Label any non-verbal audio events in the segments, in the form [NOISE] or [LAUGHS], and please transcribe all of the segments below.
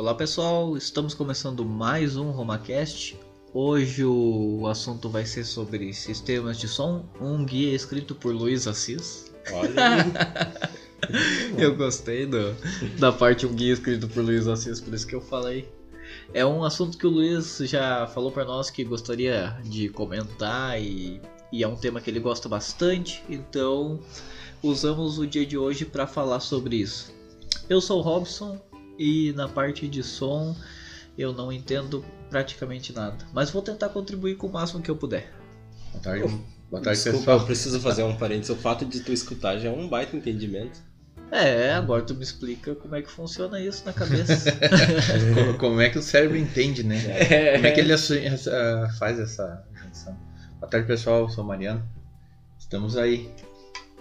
Olá pessoal, estamos começando mais um RomaCast. Hoje o assunto vai ser sobre sistemas de som, um guia escrito por Luiz Assis. Olha, [LAUGHS] Eu gostei do, da parte um guia escrito por Luiz Assis, por isso que eu falei. É um assunto que o Luiz já falou para nós que gostaria de comentar e, e é um tema que ele gosta bastante, então usamos o dia de hoje para falar sobre isso. Eu sou o Robson e na parte de som eu não entendo praticamente nada, mas vou tentar contribuir com o máximo que eu puder. Boa tarde, boa tarde desculpa, pessoal. eu preciso fazer um parênteses. O fato de tu escutar já é um baita entendimento. É, agora tu me explica como é que funciona isso na cabeça. [LAUGHS] Como, como é que o cérebro entende, né? Como é que ele faz essa junção? Boa tarde pessoal, eu sou o Mariano. Estamos aí.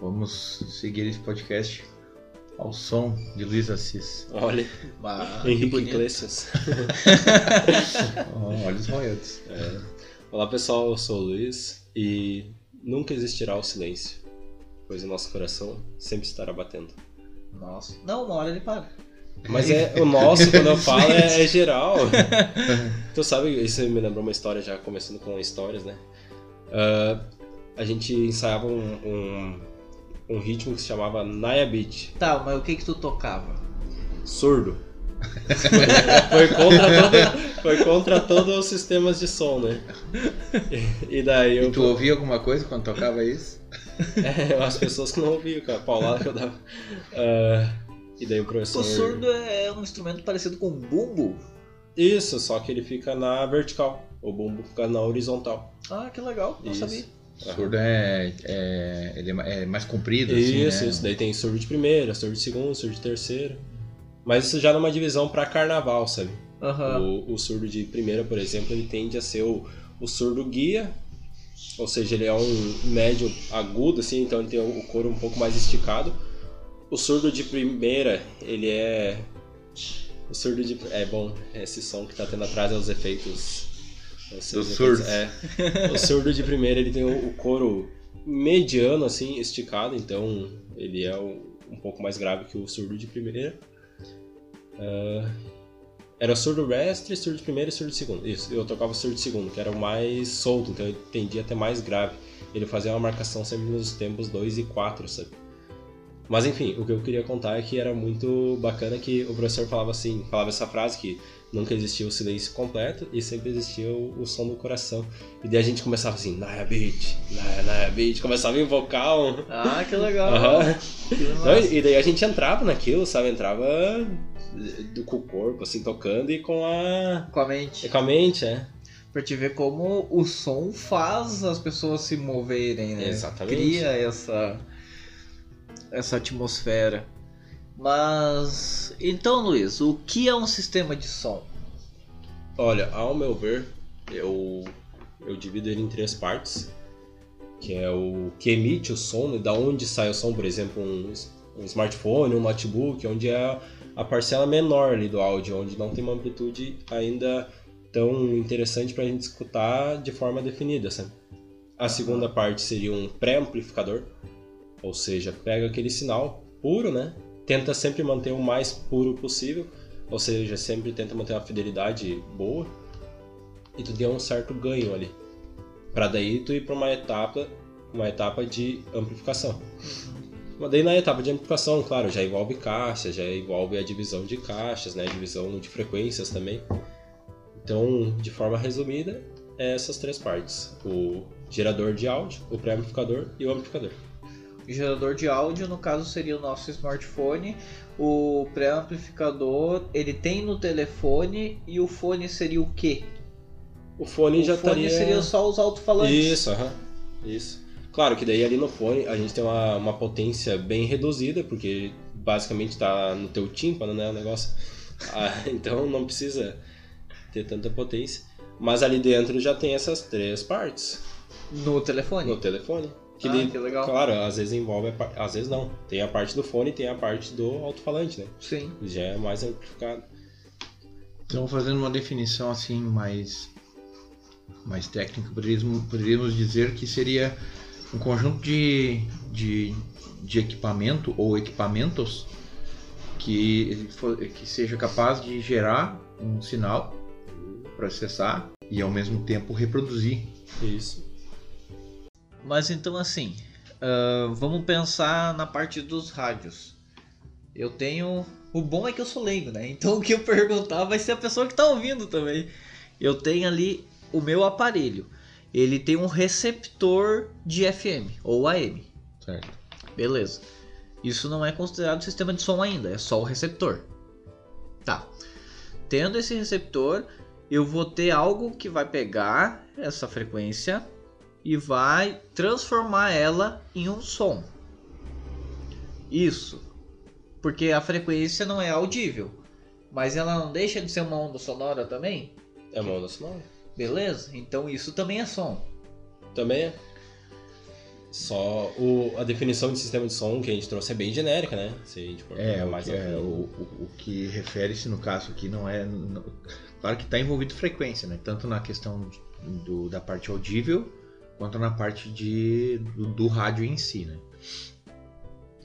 Vamos seguir esse podcast ao som de Luiz Assis. Olha, Ah, [LAUGHS] que Henrique. Iglesias. [LAUGHS] Oh, olha os royalties. Olá pessoal, eu sou o Luiz e nunca existirá o silêncio, pois o nosso coração sempre estará batendo. Nossa. Não, uma hora ele para. Mas é o nosso, quando eu falo, é, [LAUGHS] é geral. tu sabe, isso me lembrou uma história já, começando com histórias, né? Ah, a gente ensaiava um, um, um ritmo que se chamava Naya Beat. Tá, mas o que que tu tocava? surdo. [LAUGHS] foi, contra [LAUGHS] todo, foi contra todos os sistemas de som, né? E, e daí eu. E tu ouvia alguma coisa quando tocava isso? [LAUGHS] É, as pessoas que não ouviam, cara, a paulada que eu dava. Ah, e daí o professor. O surdo é um instrumento parecido com um bumbo. Isso, só que ele fica na vertical. O bumbo fica na horizontal. Ah, que legal, não Isso. sabia. O surdo é, é, ele é é mais comprido, assim, Isso, né? isso. Daí tem surdo de primeira, surdo de segunda, surdo de terceira. Mas isso já numa divisão pra carnaval, sabe? Aham. O, o surdo de primeira, por exemplo, ele tende a ser o, o surdo guia, ou seja, ele é um médio agudo, assim, então ele tem o couro um pouco mais esticado. O surdo de primeira, ele é. O surdo de. É bom, esse som que tá tendo atrás é os efeitos. Efeitos- surdos. É. [LAUGHS] O surdo de primeira, ele tem o, o couro mediano, assim, esticado, então ele é um, pouco mais grave que o surdo de primeira. Ah, era surdo mestre, surdo de primeira e surdo de segundo. Isso, eu tocava surdo de segundo, que era o mais solto, então ele tendia até mais grave. Ele fazia uma marcação sempre nos tempos 2 e 4, sabe? Mas enfim, o que eu queria contar é que era muito bacana que o professor falava assim, falava essa frase que nunca existia o silêncio completo e sempre existia o, o som do coração. E daí a gente começava assim, Naya Beat, Naya, Naya Beat, começava a invocar um... Ah, que legal. Que Então, e daí a gente entrava naquilo, sabe? Entrava do, com o corpo, assim, tocando e com a. Com a e mente. com a mente, é. Pra te ver como o som faz as pessoas se moverem, né? Exatamente. Cria essa, essa atmosfera. Mas. Então, Luiz, o que é um sistema de som? Olha, ao meu ver, eu, eu divido ele em três partes. Que é o que emite o som, e da onde sai o som, por exemplo, um, um smartphone, um notebook, onde é a parcela menor ali do áudio, onde não tem uma amplitude ainda tão interessante para a gente escutar de forma definida, sabe? A segunda parte seria um pré-amplificador, ou seja, pega aquele sinal puro, né? Tenta sempre manter o mais puro possível, ou seja, sempre tenta manter uma fidelidade boa e tu deu um certo ganho ali. Pra daí tu ir pra uma etapa, uma etapa de amplificação. Mas daí na etapa de amplificação, claro, já envolve caixas, já envolve a divisão de caixas, né? Divisão de frequências também. Então, de forma resumida, é essas três partes: o gerador de áudio, o pré-amplificador e o amplificador. Gerador de áudio, no caso, seria o nosso smartphone. O pré-amplificador, ele tem no telefone. E o fone seria o quê? O fone o já fone estaria. seria só os alto-falantes. Isso, aham. Isso. Claro que daí ali no fone a gente tem uma, uma potência bem reduzida, porque basicamente tá no teu tímpano, né, o negócio. [LAUGHS] Ah, então não precisa ter tanta potência. Mas ali dentro já tem essas três partes No telefone? no telefone. Que, Ah, daí, que legal. Claro, às vezes envolve, a às vezes não. Tem a parte do fone e tem a parte do alto-falante, né? Sim. Já é mais amplificado. Então, fazendo uma definição assim mais, mais técnica, poderíamos, poderíamos dizer que seria um conjunto de, de, de equipamento ou equipamentos que, que seja capaz de gerar um sinal, processar e ao mesmo tempo reproduzir. Isso. Mas então assim, uh, vamos pensar na parte dos rádios. Eu tenho. O bom é que eu sou leigo, né? Então [LAUGHS] o que eu perguntar vai ser a pessoa que está ouvindo também. Eu tenho ali o meu aparelho. Ele tem um receptor de FM ou AM. Certo. Beleza. Isso não é considerado sistema de som ainda, é só o receptor. Tá. Tendo esse receptor, eu vou ter algo que vai pegar essa frequência e vai transformar ela em um som. Isso. Porque a frequência não é audível, mas ela não deixa de ser uma onda sonora também? É uma onda sonora. Beleza? Então isso também é som. Também é. Só o, a definição de sistema de som que a gente trouxe é bem genérica, né? Se a gente for é, mais o que, é, o, o, o que refere-se no caso aqui não é. No, claro que está envolvido frequência, né? Tanto na questão do, da parte audível quanto na parte de, do, do rádio em si, né?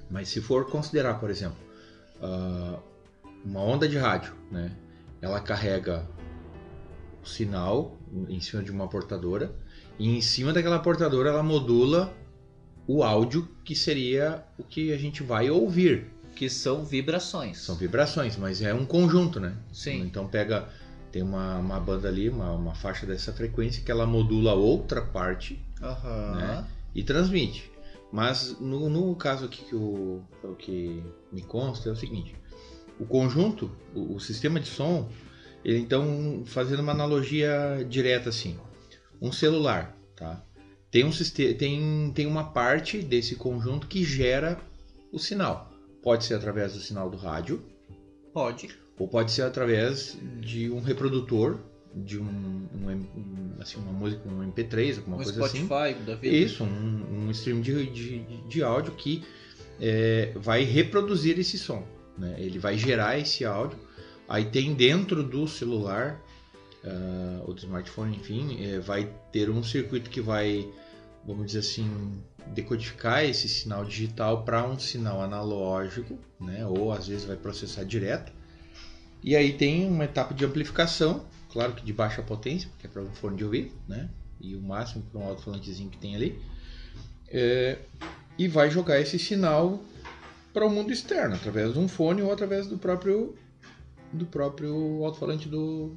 Mas se for considerar, por exemplo, uh, uma onda de rádio, né? Ela carrega o sinal em cima de uma portadora e em cima daquela portadora ela modula o áudio que seria o que a gente vai ouvir. Que são vibrações. São vibrações, mas é um conjunto, né? Sim. Então pega. Tem uma, uma banda ali, uma, uma faixa dessa frequência que ela modula outra parte uhum. né? e transmite. Mas no, no caso aqui que o, que me consta é o seguinte: o conjunto, o, o sistema de som, ele então fazendo uma analogia direta assim, um celular, tá? tem, um, tem, tem uma parte desse conjunto que gera o sinal. Pode ser através do sinal do rádio. Pode. Ou pode ser através de um reprodutor, de um, um assim, uma música, um MP3, alguma um coisa Spotify, assim. Da vida. Isso, um, um stream de, de, de áudio que é, vai reproduzir esse som. Né? Ele vai gerar esse áudio. Aí tem dentro do celular, uh, ou do smartphone, enfim, é, vai ter um circuito que vai vamos dizer assim, decodificar esse sinal digital para um sinal analógico, né? ou às vezes vai processar direto. E aí tem uma etapa de amplificação, claro que de baixa potência, porque é para um fone de ouvido, né? e o máximo para um alto-falantezinho que tem ali. É, e vai jogar esse sinal para o mundo externo, através de um fone ou através do próprio do próprio alto-falante do,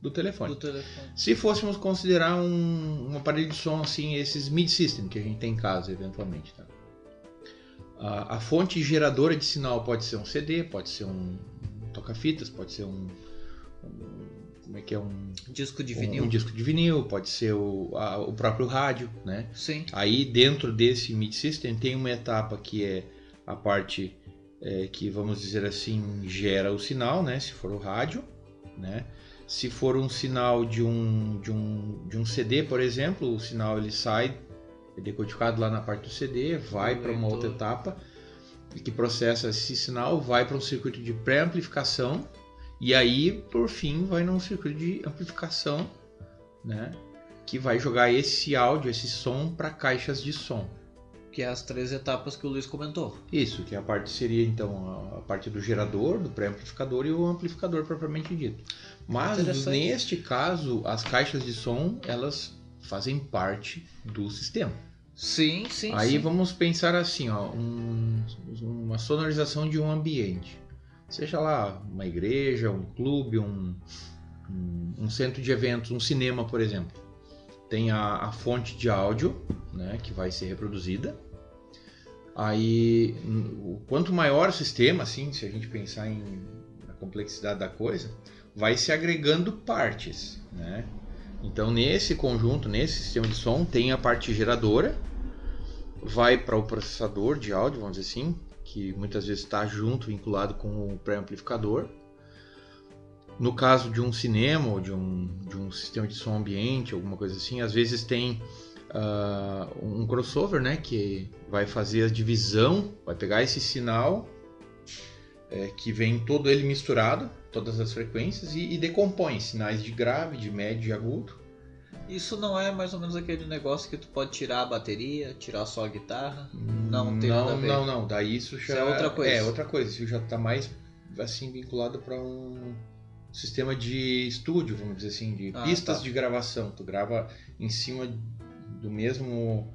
do telefone. do telefone. Se fôssemos considerar um, um, aparelho de som assim, esses mid-system que a gente tem em casa, eventualmente. Tá? A, a, fonte geradora de sinal pode ser um CD, pode ser um toca-fitas, pode ser um, um, como é que é um disco de vinil, um, disco de vinil, pode ser o, a, o próprio rádio, né? Sim. Aí dentro desse mid-system tem uma etapa que é a parte é, que vamos dizer assim gera o sinal, né? Se for o rádio, né? Se for um sinal de um, de um, de um CD, por exemplo, o sinal ele sai é decodificado lá na parte do CD, vai para uma outra etapa que processa esse sinal, vai para um circuito de pré-amplificação e aí, por fim, vai num circuito de amplificação, né, que vai jogar esse áudio, esse som para caixas de som. Que é as três etapas que o Luiz comentou. Isso, que a parte seria então a parte do gerador, do pré-amplificador e o amplificador propriamente dito. Mas neste caso, as caixas de som, elas fazem parte do sistema. Sim, sim. Aí sim. vamos pensar assim, ó, um, uma sonorização de um ambiente. Seja lá uma igreja, um clube, um, um, um centro de eventos, um cinema, por exemplo. Tem a, a fonte de áudio, né, que vai ser reproduzida. Aí, quanto maior o sistema, assim, se a gente pensar em na complexidade da coisa, vai se agregando partes, né? Então nesse conjunto, nesse sistema de som, tem a parte geradora, vai para o processador de áudio, vamos dizer assim, que muitas vezes está junto, vinculado com o pré-amplificador. No caso de um cinema ou de um, de um sistema de som ambiente, alguma coisa assim, às vezes tem uh, um crossover, né, que vai fazer a divisão, vai pegar esse sinal é, que vem todo ele misturado, todas as frequências, e, e, decompõe sinais de grave, de médio e agudo, Isso não é mais ou menos aquele negócio que tu pode tirar a bateria, tirar só a guitarra? Não tem não, nada a ver. Não, não, daí isso já Isso é outra coisa. É, outra coisa. Isso já tá mais assim vinculado para um sistema de estúdio, vamos dizer assim, de Ah, pistas tá. de gravação. Tu grava em cima do mesmo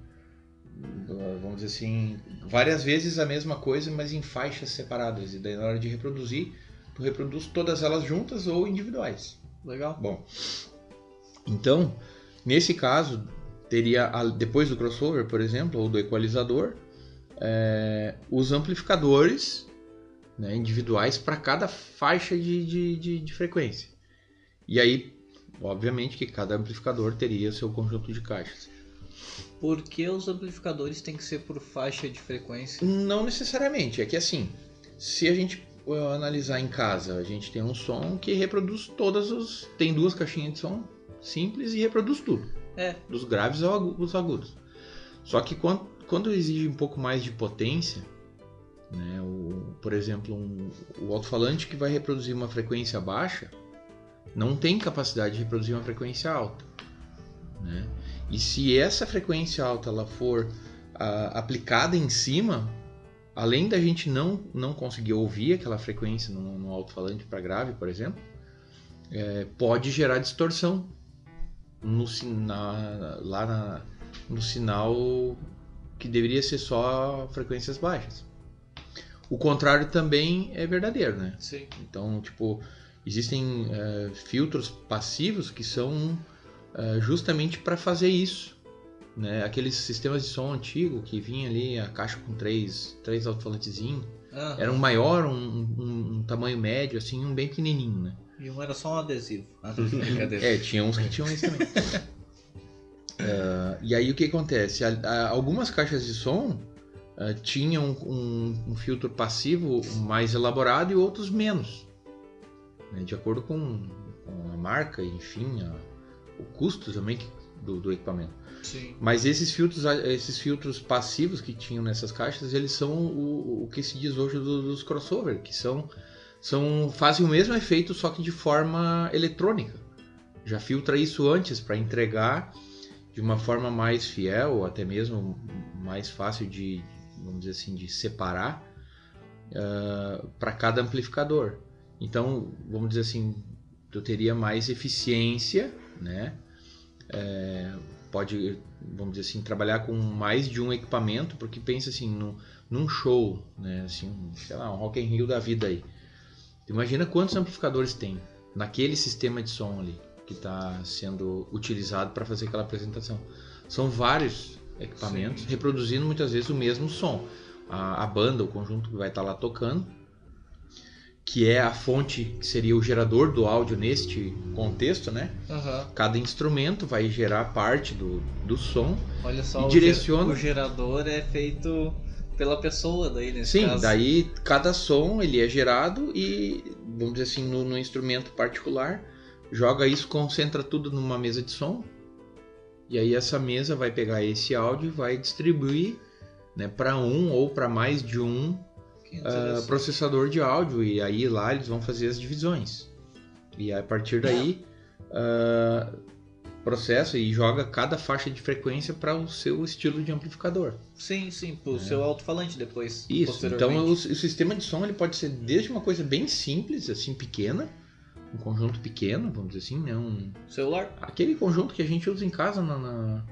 vamos dizer assim, várias vezes a mesma coisa, mas em faixas separadas. E daí na hora de reproduzir, tu reproduz todas elas juntas ou individuais. Legal. Bom, então, nesse caso, teria, a- depois do crossover, por exemplo, ou do equalizador, é, os amplificadores né, individuais para cada faixa de, de, de, de frequência. E aí, obviamente, que cada amplificador teria seu conjunto de caixas. Por que os amplificadores têm que ser por faixa de frequência? Não necessariamente, é que assim, se a gente uh, analisar em casa, a gente tem um som que reproduz todas os. tem duas caixinhas de som simples e reproduz tudo. É. dos graves aos agudos. Só que quando, quando exige um pouco mais de potência, né, o, por exemplo, um, o alto-falante que vai reproduzir uma frequência baixa não tem capacidade de reproduzir uma frequência alta. né? E se essa frequência alta ela for ah, aplicada em cima, além da gente não, não conseguir ouvir aquela frequência no, no alto-falante para grave, por exemplo, é, pode gerar distorção no lá na- no sinal que deveria ser só frequências baixas. O contrário também é verdadeiro, né? Sim. Então, tipo, existem eh, filtros passivos que são eh, justamente para fazer isso. Né? Aqueles sistemas de som antigo que vinha ali a caixa com três, três alto-falantezinhos. Era um maior, um, um- um tamanho médio, assim, um bem pequenininho, né? E um era só um adesivo. [LAUGHS] Ah, brincadeira. É, tinha uns que tinham isso também. [LAUGHS] Ah, e aí o que acontece? Algumas caixas de som ah, tinham um, um filtro passivo mais elaborado e outros menos. né, De acordo com, com a marca, enfim, a- o custo também do, do equipamento. Sim. Mas esses filtros, esses filtros passivos que tinham nessas caixas, eles são o, o que se diz hoje do- dos crossover, que são, são fazem o mesmo efeito só que de forma eletrônica. Já filtra isso antes para entregar de uma forma mais fiel, ou até mesmo mais fácil de, vamos dizer assim, de separar para cada amplificador. Então, vamos dizer assim, tu teria mais eficiência, né? É, pode, vamos dizer assim, trabalhar com mais de um equipamento, porque pensa assim, num, num show, né, assim, sei lá, um Rock in Rio da vida aí. Imagina quantos amplificadores tem naquele sistema de som ali que está sendo utilizado para fazer aquela apresentação. São vários equipamentos Sim. reproduzindo muitas vezes o mesmo som. A, a banda, o conjunto que vai estar lá tocando, que é a fonte que seria o gerador do áudio neste contexto, né? Aham. Cada instrumento vai gerar parte do, do som. Olha só, o, direciona- ger- o gerador é feito pela pessoa daí nesse Sim, caso. daí cada som ele é gerado e, vamos dizer assim, no, no instrumento particular, joga isso, concentra tudo numa mesa de som. E aí essa mesa vai pegar esse áudio e vai distribuir né, para um ou para mais de um Interessante. processador de áudio e aí lá eles vão fazer as divisões e a partir daí ah, processa e joga cada faixa de frequência para o seu estilo de amplificador Sim, sim, pro seu alto-falante depois. É. isso então o, o sistema de som ele pode ser desde uma coisa bem simples assim pequena um conjunto pequeno vamos dizer assim né um, Celular? aquele conjunto que a gente usa em casa na, na-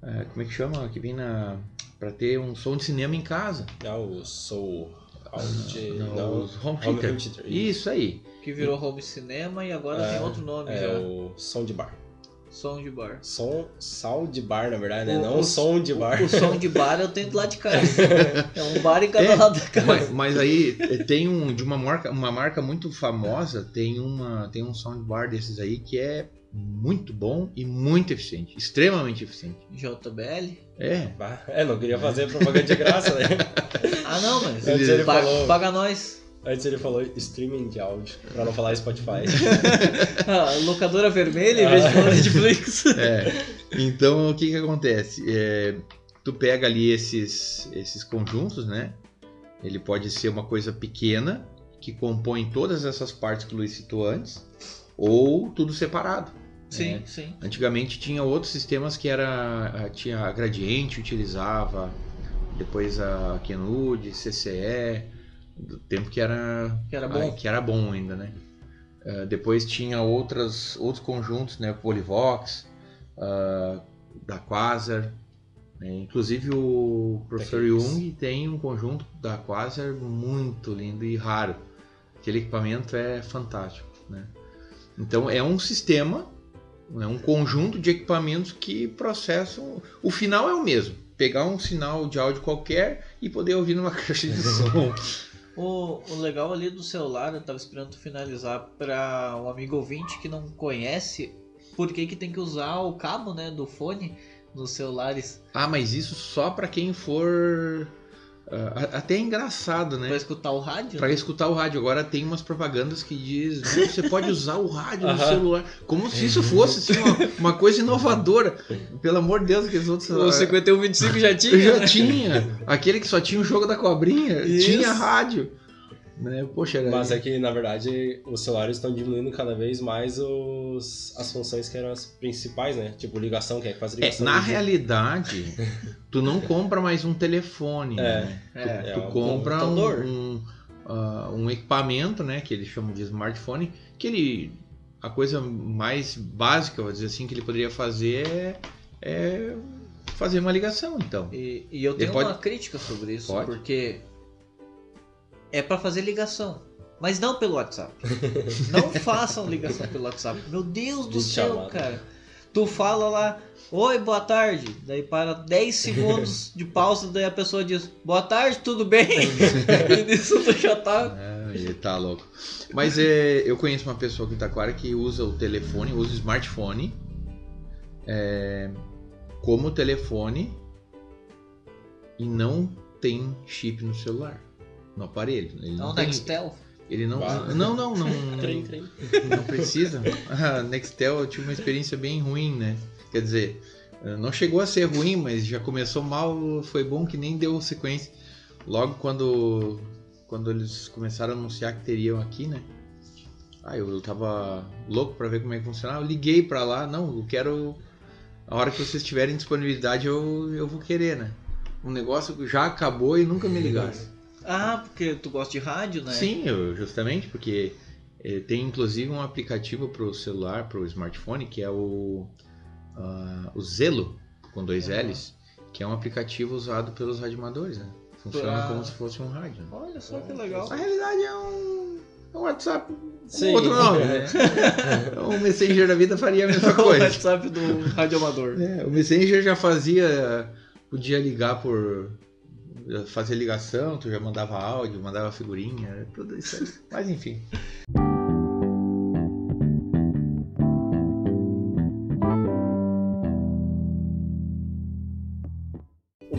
eh, como é que chama que vem na para ter um som de cinema em casa Ah, o Soul. Audi. Não, Não, os home Home theater. theater, isso aí Que virou home cinema e agora É, tem outro nome É já. o som de bar. Som de bar. Som, sal de bar, na verdade, né? O- Não o- som de bar. O som de bar eu tenho do lado de casa. [LAUGHS] é um bar em cada É, lado da casa. Mas, mas aí eh, tem um de uma marca, uma marca muito famosa, tem uma tem um soundbar desses aí que é muito bom e muito eficiente, extremamente eficiente. JBL? É. É, não queria fazer propaganda de graça, né? [LAUGHS] Ah não, mas Antes ele paga, falou- paga nós. Antes ele falou streaming de áudio, pra não falar Spotify. [LAUGHS] Ah, locadora vermelha em vez de falar Netflix. [LAUGHS] É. Então o que que acontece? É, tu pega ali esses esses conjuntos, né? Ele pode ser uma coisa pequena que compõe todas essas partes que o Luiz citou antes, ou tudo separado. Sim, né? sim. Antigamente tinha outros sistemas que era tinha a Gradiente utilizava, depois a Kenude, CCE, do tempo que era que era bom, que era bom ainda, né? Uh, depois tinha outras outros conjuntos, né? Polyvox, uh, da Quasar, né? inclusive o professor Jung tem um conjunto da Quasar muito lindo e raro. Aquele equipamento é fantástico, né? Então é um sistema é um conjunto de equipamentos que processam. O final é o mesmo. Pegar um sinal de áudio qualquer e poder ouvir numa [LAUGHS] caixa de som. o, o legal ali do celular, eu estava esperando finalizar para um amigo ouvinte que não conhece por que, que tem que usar o cabo né, do fone nos celulares. Ah, mas isso só para quem for Uh, até é engraçado, né? Pra escutar o rádio? Pra escutar o rádio. Agora tem umas propagandas que diz que você pode usar o rádio no celular. Como se isso fosse assim, uma, uma, coisa inovadora. Pelo amor de Deus, aqueles outros. O 5125 já tinha? [LAUGHS] Já né? tinha. Aquele que só tinha o jogo da cobrinha, isso. tinha rádio. Né? Poxa, era... Mas é que, na verdade, os celulares estão diminuindo cada vez mais os, as funções que eram as principais, né? Tipo, ligação, quem é que faz ligação? É, na realidade, [LAUGHS] tu não compra mais um telefone, é, né? É, tu, é, tu é compra um, um, uh, um, equipamento, né? Que eles chamam de smartphone, que ele... A coisa mais básica, vou dizer assim, que ele poderia fazer é, é fazer uma ligação, então. E, e eu tenho uma crítica sobre isso, pode? porque é para fazer ligação. Mas não pelo WhatsApp. [LAUGHS] não façam ligação pelo WhatsApp. Meu Deus do céu, cara. Tu fala lá, oi, boa tarde. Daí para 10 segundos de pausa, daí a pessoa diz, boa tarde, tudo bem? [LAUGHS] e nisso tu já tá. É, ele tá louco. Mas é, eu conheço uma pessoa aqui em Taquara que usa o telefone, usa o smartphone é, como telefone e não tem chip no celular no aparelho. Ele não, não tem, Nextel? Ele não, [LAUGHS] não, não, não, não, [LAUGHS] trem, trem. não precisa. A Nextel eu tive uma experiência bem ruim, né? Quer dizer, não chegou a ser ruim, mas já começou mal, foi bom que nem deu sequência. Logo quando quando eles começaram a anunciar que teriam aqui, né? Ah, eu tava louco para ver como é que funcionava. Eu liguei para lá, não, eu quero a hora que vocês tiverem disponibilidade eu, eu vou querer, né? Um negócio que já acabou e nunca me ligaram. Ah, porque tu gosta de rádio, né? Sim, eu, justamente porque eh, tem inclusive um aplicativo para o celular, para o smartphone, que é o, uh, o Zelo, com dois ah. L's, que é um aplicativo usado pelos radioamadores, né? Funciona como se fosse um rádio. Olha só que legal. Na realidade é um, é um WhatsApp Sim. outro nome, né? [LAUGHS] o Messenger da vida faria a mesma [LAUGHS] coisa. o WhatsApp do radioamador. É, o Messenger já fazia, podia ligar por fazer ligação, tu já mandava áudio, mandava figurinha, tudo isso aí. [LAUGHS] Mas enfim.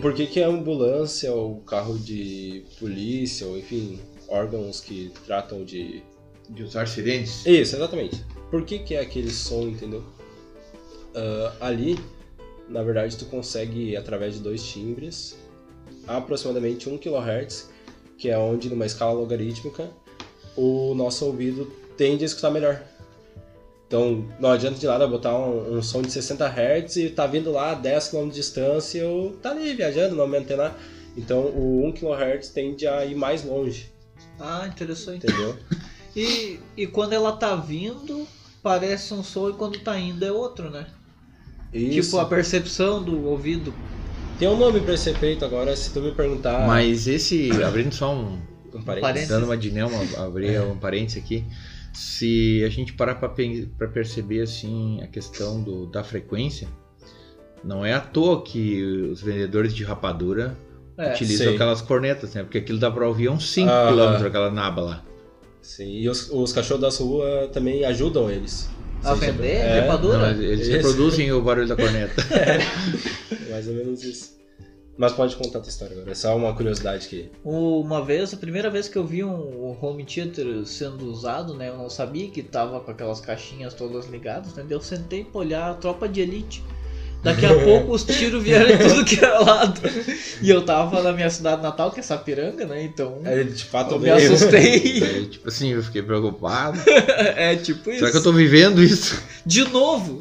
Por que, que a ambulância, ou carro de polícia, ou enfim, órgãos que tratam de. De usar sirenes? Isso, exatamente. Por que, que é aquele som, entendeu? Uh, ali, na verdade, tu consegue, através de dois timbres, aproximadamente 1 kHz, que é onde, numa escala logarítmica, o nosso ouvido tende a escutar melhor. Então, não adianta de nada botar um, um som de 60 Hz e tá vindo lá a 10 km de distância ou tá ali viajando, não nada. Então, o 1 kHz tende a ir mais longe. Ah, interessante. Entendeu? E, e quando ela tá vindo, parece um som e quando tá indo é outro, né? Isso. Tipo, a percepção do ouvido tem um nome pra esse efeito agora, se tu me perguntar. Mas esse, abrindo só um. [COUGHS] Um parênteses. Dando uma de Nelma, abrir é. um parênteses aqui. Se a gente parar para perceber assim a questão do, da frequência, não é à toa que os vendedores de rapadura é, utilizam aquelas cornetas, né? Porque aquilo dá pra ouvir uns 5 ah, km, aquela naba lá. Sim, e os, os cachorros das ruas também ajudam eles. A vender é, rapadura? Não, eles reproduzem o barulho da corneta. [LAUGHS] É, mais ou menos isso. Mas pode contar a tua história agora, é só uma curiosidade que. Uma vez, a primeira vez que eu vi um home theater sendo usado, né? Eu não sabia que tava com aquelas caixinhas todas ligadas, né? Eu sentei pra olhar a tropa de elite. Daqui a pouco os tiros vieram de tudo que era lado. E eu tava da minha cidade natal, que é Sapiranga, né? Então. É, de fato, eu me assustei. É, tipo assim, eu fiquei preocupado. [LAUGHS] é tipo isso. Será que eu tô vivendo isso? De novo!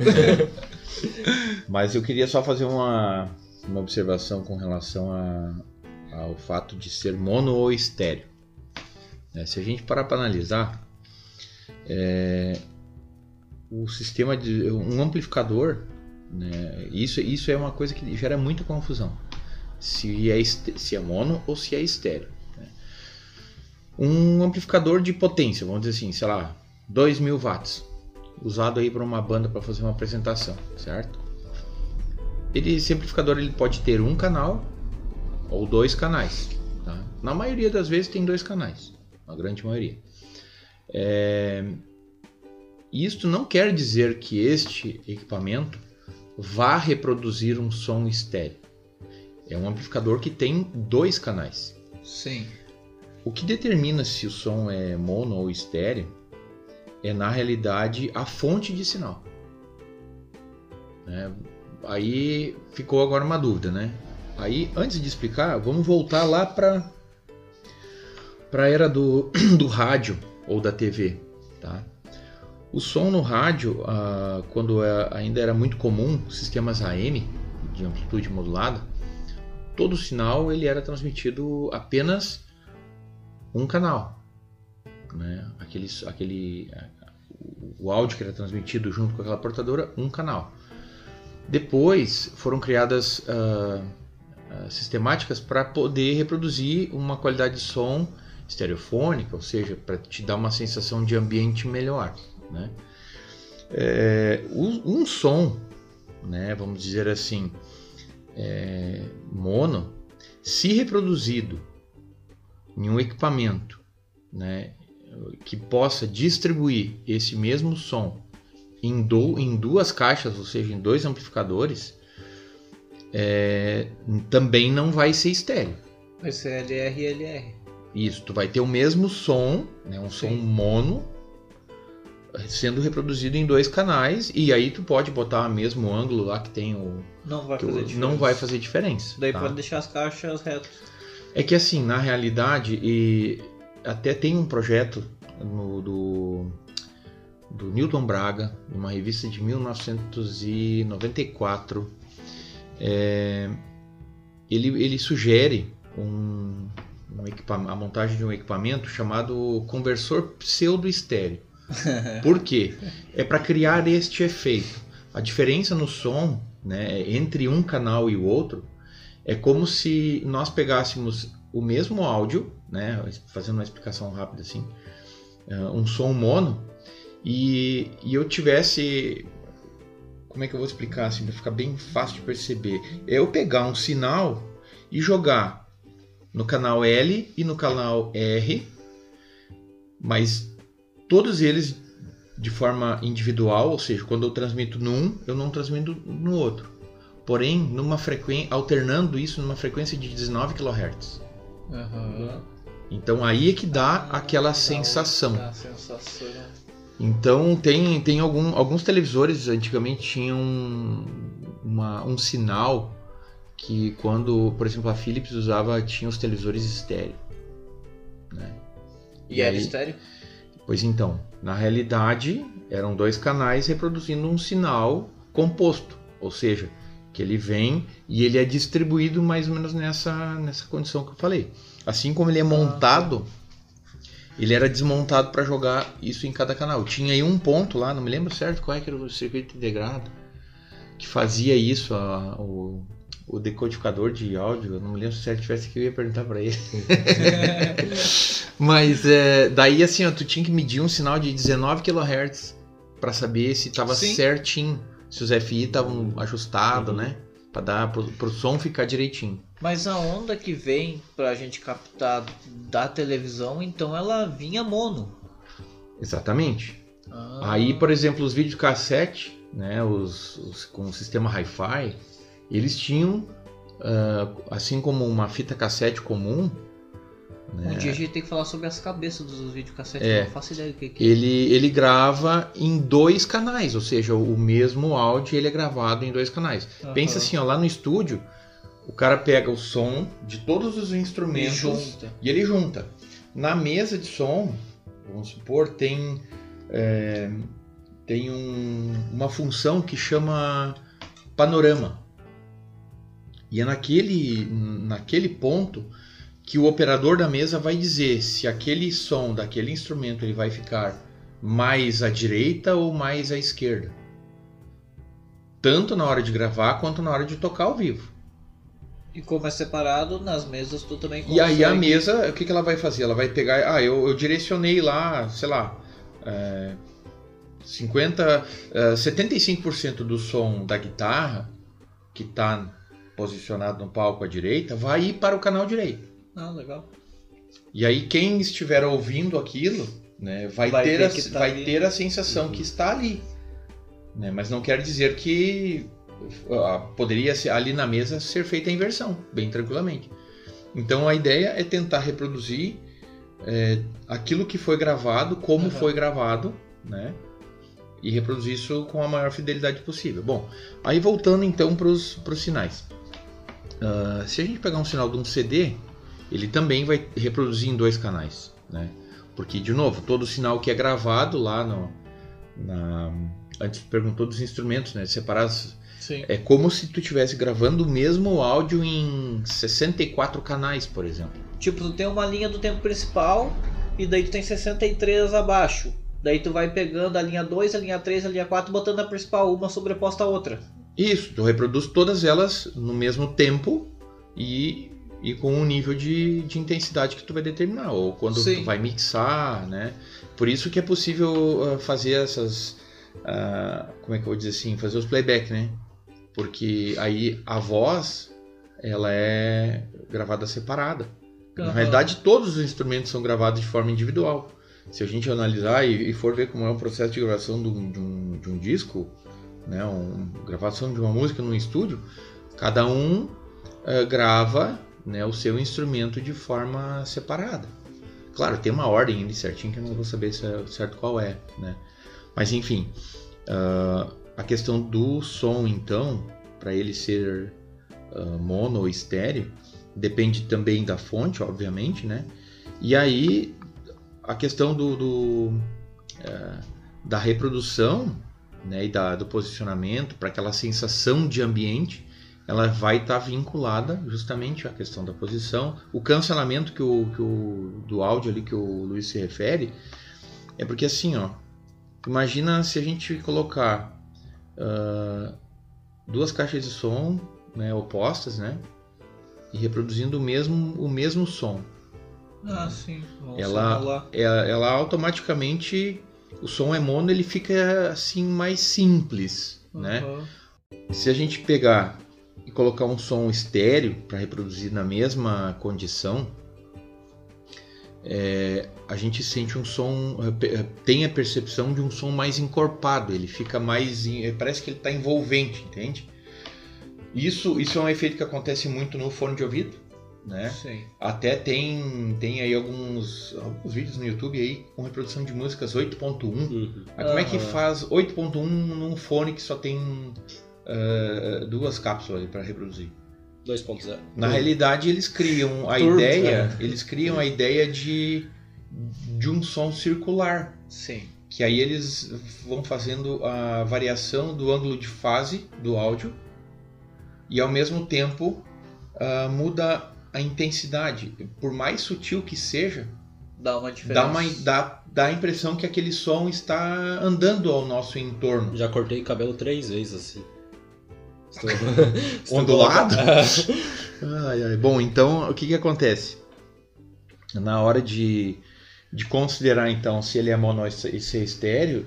Mas eu queria só fazer uma, uma observação com relação a, ao fato de ser mono ou estéreo. É, se a gente parar para analisar, é, o sistema de um amplificador, né, isso, isso é uma coisa que gera muita confusão. Se é, se é mono ou se é estéreo. Né? Um amplificador de potência, vamos dizer assim, sei lá, 2000 watts, usado aí para uma banda para fazer uma apresentação, certo? Ele, esse amplificador ele pode ter um canal ou dois canais. Tá? Na maioria das vezes tem dois canais, a grande maioria. É... Isto não quer dizer que este equipamento vá reproduzir um som estéreo. É um amplificador que tem dois canais. Sim. O que determina se o som é mono ou estéreo é na realidade a fonte de sinal. É, aí ficou agora uma dúvida, né? Aí, antes de explicar, vamos voltar lá para a era do, [CLEARS THROAT] do rádio ou da TV, tá? O som no rádio, ah, quando é, ainda era muito comum, sistemas AM de amplitude modulada, todo o sinal ele era transmitido apenas um canal, né? Aquele, aquele, o áudio que era transmitido junto com aquela portadora, um canal. Depois foram criadas uh, uh, sistemáticas para poder reproduzir uma qualidade de som estereofônica, ou seja, para te dar uma sensação de ambiente melhor. Né? É, um som, né, vamos dizer assim, é, mono, se reproduzido em um equipamento né, que possa distribuir esse mesmo som em, do, em duas caixas, ou seja, em dois amplificadores, é, também não vai ser estéreo. Vai ser LR e LR. Isso, tu vai ter o mesmo som, né, um Sim. som mono, sendo reproduzido em dois canais e aí tu pode botar o mesmo ângulo lá que tem o não vai fazer diferença. não vai fazer diferença daí tá? pode deixar as caixas retas é que assim na realidade e até tem um projeto no, do do Newton Braga uma revista de 1994 é, ele ele sugere um, um a montagem de um equipamento chamado conversor pseudo estéreo [LAUGHS] por quê? É para criar este efeito. A diferença no som né, entre um canal e o outro é como se nós pegássemos o mesmo áudio, né, fazendo uma explicação rápida assim, é, um som mono, e, e eu tivesse. Como é que eu vou explicar assim, para ficar bem fácil de perceber? É eu pegar um sinal e jogar no canal L e no canal R, mas todos eles de forma individual, ou seja, quando eu transmito num, eu não transmito no outro. Porém, numa frequência, alternando isso numa frequência de 19 kHz. Uhum. Então aí é que dá ah, aquela dá sensação. Dá sensação. Então tem, tem algum, alguns televisores antigamente tinham uma, um sinal que quando, por exemplo, a Philips usava, tinha os televisores estéreo. Né? E, e era aí, estéreo? Pois então, na realidade, eram dois canais reproduzindo um sinal composto, ou seja, que ele vem e ele é distribuído mais ou menos nessa, nessa condição que eu falei. Assim como ele é montado, ele era desmontado para jogar isso em cada canal. Tinha aí um ponto lá, não me lembro certo qual é que era o circuito integrado, que fazia isso, a, o, o decodificador de áudio, eu não me lembro se ele tivesse que eu ia perguntar para ele. [LAUGHS] Mas é, daí assim, ó, tu tinha que medir um sinal de 19 kHz para saber se tava Sim. certinho, se os FI estavam ajustados, uhum. né? Para dar pro, pro som ficar direitinho. Mas a onda que vem pra gente captar da televisão, então ela vinha mono. Exatamente. Ah. Aí, por exemplo, os vídeos cassete, né, os, os com o sistema Hi-Fi, eles tinham, uh, assim como uma fita cassete comum, Né? Um dia a gente tem que falar sobre as cabeças dos videocassetes, é. não faço ideia do que, que ele, ele grava em dois canais, ou seja, o mesmo áudio ele é gravado em dois canais. Uhum. Pensa assim, ó, lá no estúdio, o cara pega o som de todos os instrumentos e, e ele junta. Na mesa de som, vamos supor, tem, é, tem um, uma função que chama panorama. E é naquele, naquele ponto que o operador da mesa vai dizer se aquele som daquele instrumento ele vai ficar mais à direita ou mais à esquerda. Tanto na hora de gravar quanto na hora de tocar ao vivo. E como é separado, nas mesas tu também consegue... E aí a mesa, o que, que ela vai fazer? Ela vai pegar... Ah, eu, eu direcionei lá, sei lá... É, 50... É, 75% do som da guitarra que está posicionado no palco à direita vai ir para o canal direito. Ah, legal. E aí quem estiver ouvindo aquilo, né, vai, vai ter, a, tá vai ter a sensação uhum. que está ali. Né? Mas não quer dizer que uh, poderia ser, ali na mesa ser feita a inversão, bem tranquilamente. Então a ideia é tentar reproduzir é, aquilo que foi gravado, como uhum. foi gravado, né? E reproduzir isso com a maior fidelidade possível. Bom, aí voltando então para os sinais. Uh, se a gente pegar um sinal de um CD, ele também vai reproduzir em dois canais, né? Porque, de novo, todo sinal que é gravado lá no... Na, antes perguntou dos instrumentos, né? Separados... Sim. É como se tu estivesse gravando o mesmo áudio em 64 canais, por exemplo. Tipo, tu tem uma linha do tempo principal e daí tu tem 63 abaixo. Daí tu vai pegando a linha 2, a linha 3, a linha 4, botando a principal uma sobreposta à outra. Isso, tu reproduz todas elas no mesmo tempo e, e com um nível de, de intensidade que tu vai determinar, ou quando Sim. tu vai mixar, né? Por isso que é possível uh, fazer essas. Uh, como é que eu vou dizer assim? Fazer os playback, né? Porque aí a voz ela é gravada separada. Uhum. Na realidade, todos os instrumentos são gravados de forma individual. Se a gente analisar e, e for ver como é o processo de gravação de um, de um, de um disco, né, gravação de uma música num estúdio, cada um uh, grava né, o seu instrumento de forma separada. Claro, tem uma ordem ali certinho que eu não vou saber é certo qual é, né? Mas enfim, uh, a questão do som, então, para ele ser uh, mono ou estéreo, depende também da fonte, obviamente, né? E aí a questão do, do uh, da reprodução né, e da, do posicionamento, para aquela sensação de ambiente, ela vai estar tá vinculada justamente à questão da posição. O cancelamento que o, que o, do áudio ali que o Luiz se refere é porque assim, ó, imagina se a gente colocar uh, duas caixas de som né, opostas, né, e reproduzindo o mesmo, o mesmo som. Ah, sim. ela, ela, ela automaticamente o som é mono, ele fica assim mais simples, uhum. né? Se a gente pegar e colocar um som estéreo para reproduzir na mesma condição, é, a gente sente um som, é, tem a percepção de um som mais encorpado, ele fica mais, é, parece que ele está envolvente, entende? Isso, isso é um efeito que acontece muito no fone de ouvido, né? Sim. Até tem, tem aí alguns, alguns vídeos no YouTube aí com reprodução de músicas 8.1. Uhum. como é que faz 8.1 num fone que só tem uh, duas cápsulas para reproduzir? 2.0. Na realidade, eles criam a Turbo, ideia, é. eles criam a ideia de de um som circular. Sim. Que aí eles vão fazendo a variação do ângulo de fase do áudio e ao mesmo tempo uh, muda a intensidade, por mais sutil que seja, dá uma diferença. Dá, uma, dá, dá a impressão que aquele som está andando ao nosso entorno. Já cortei cabelo três vezes assim. Estou... [LAUGHS] Ondulado? [LAUGHS] ai, ai. Bom, então o que, que acontece? Na hora de, de considerar então se ele é mono e se é estéreo,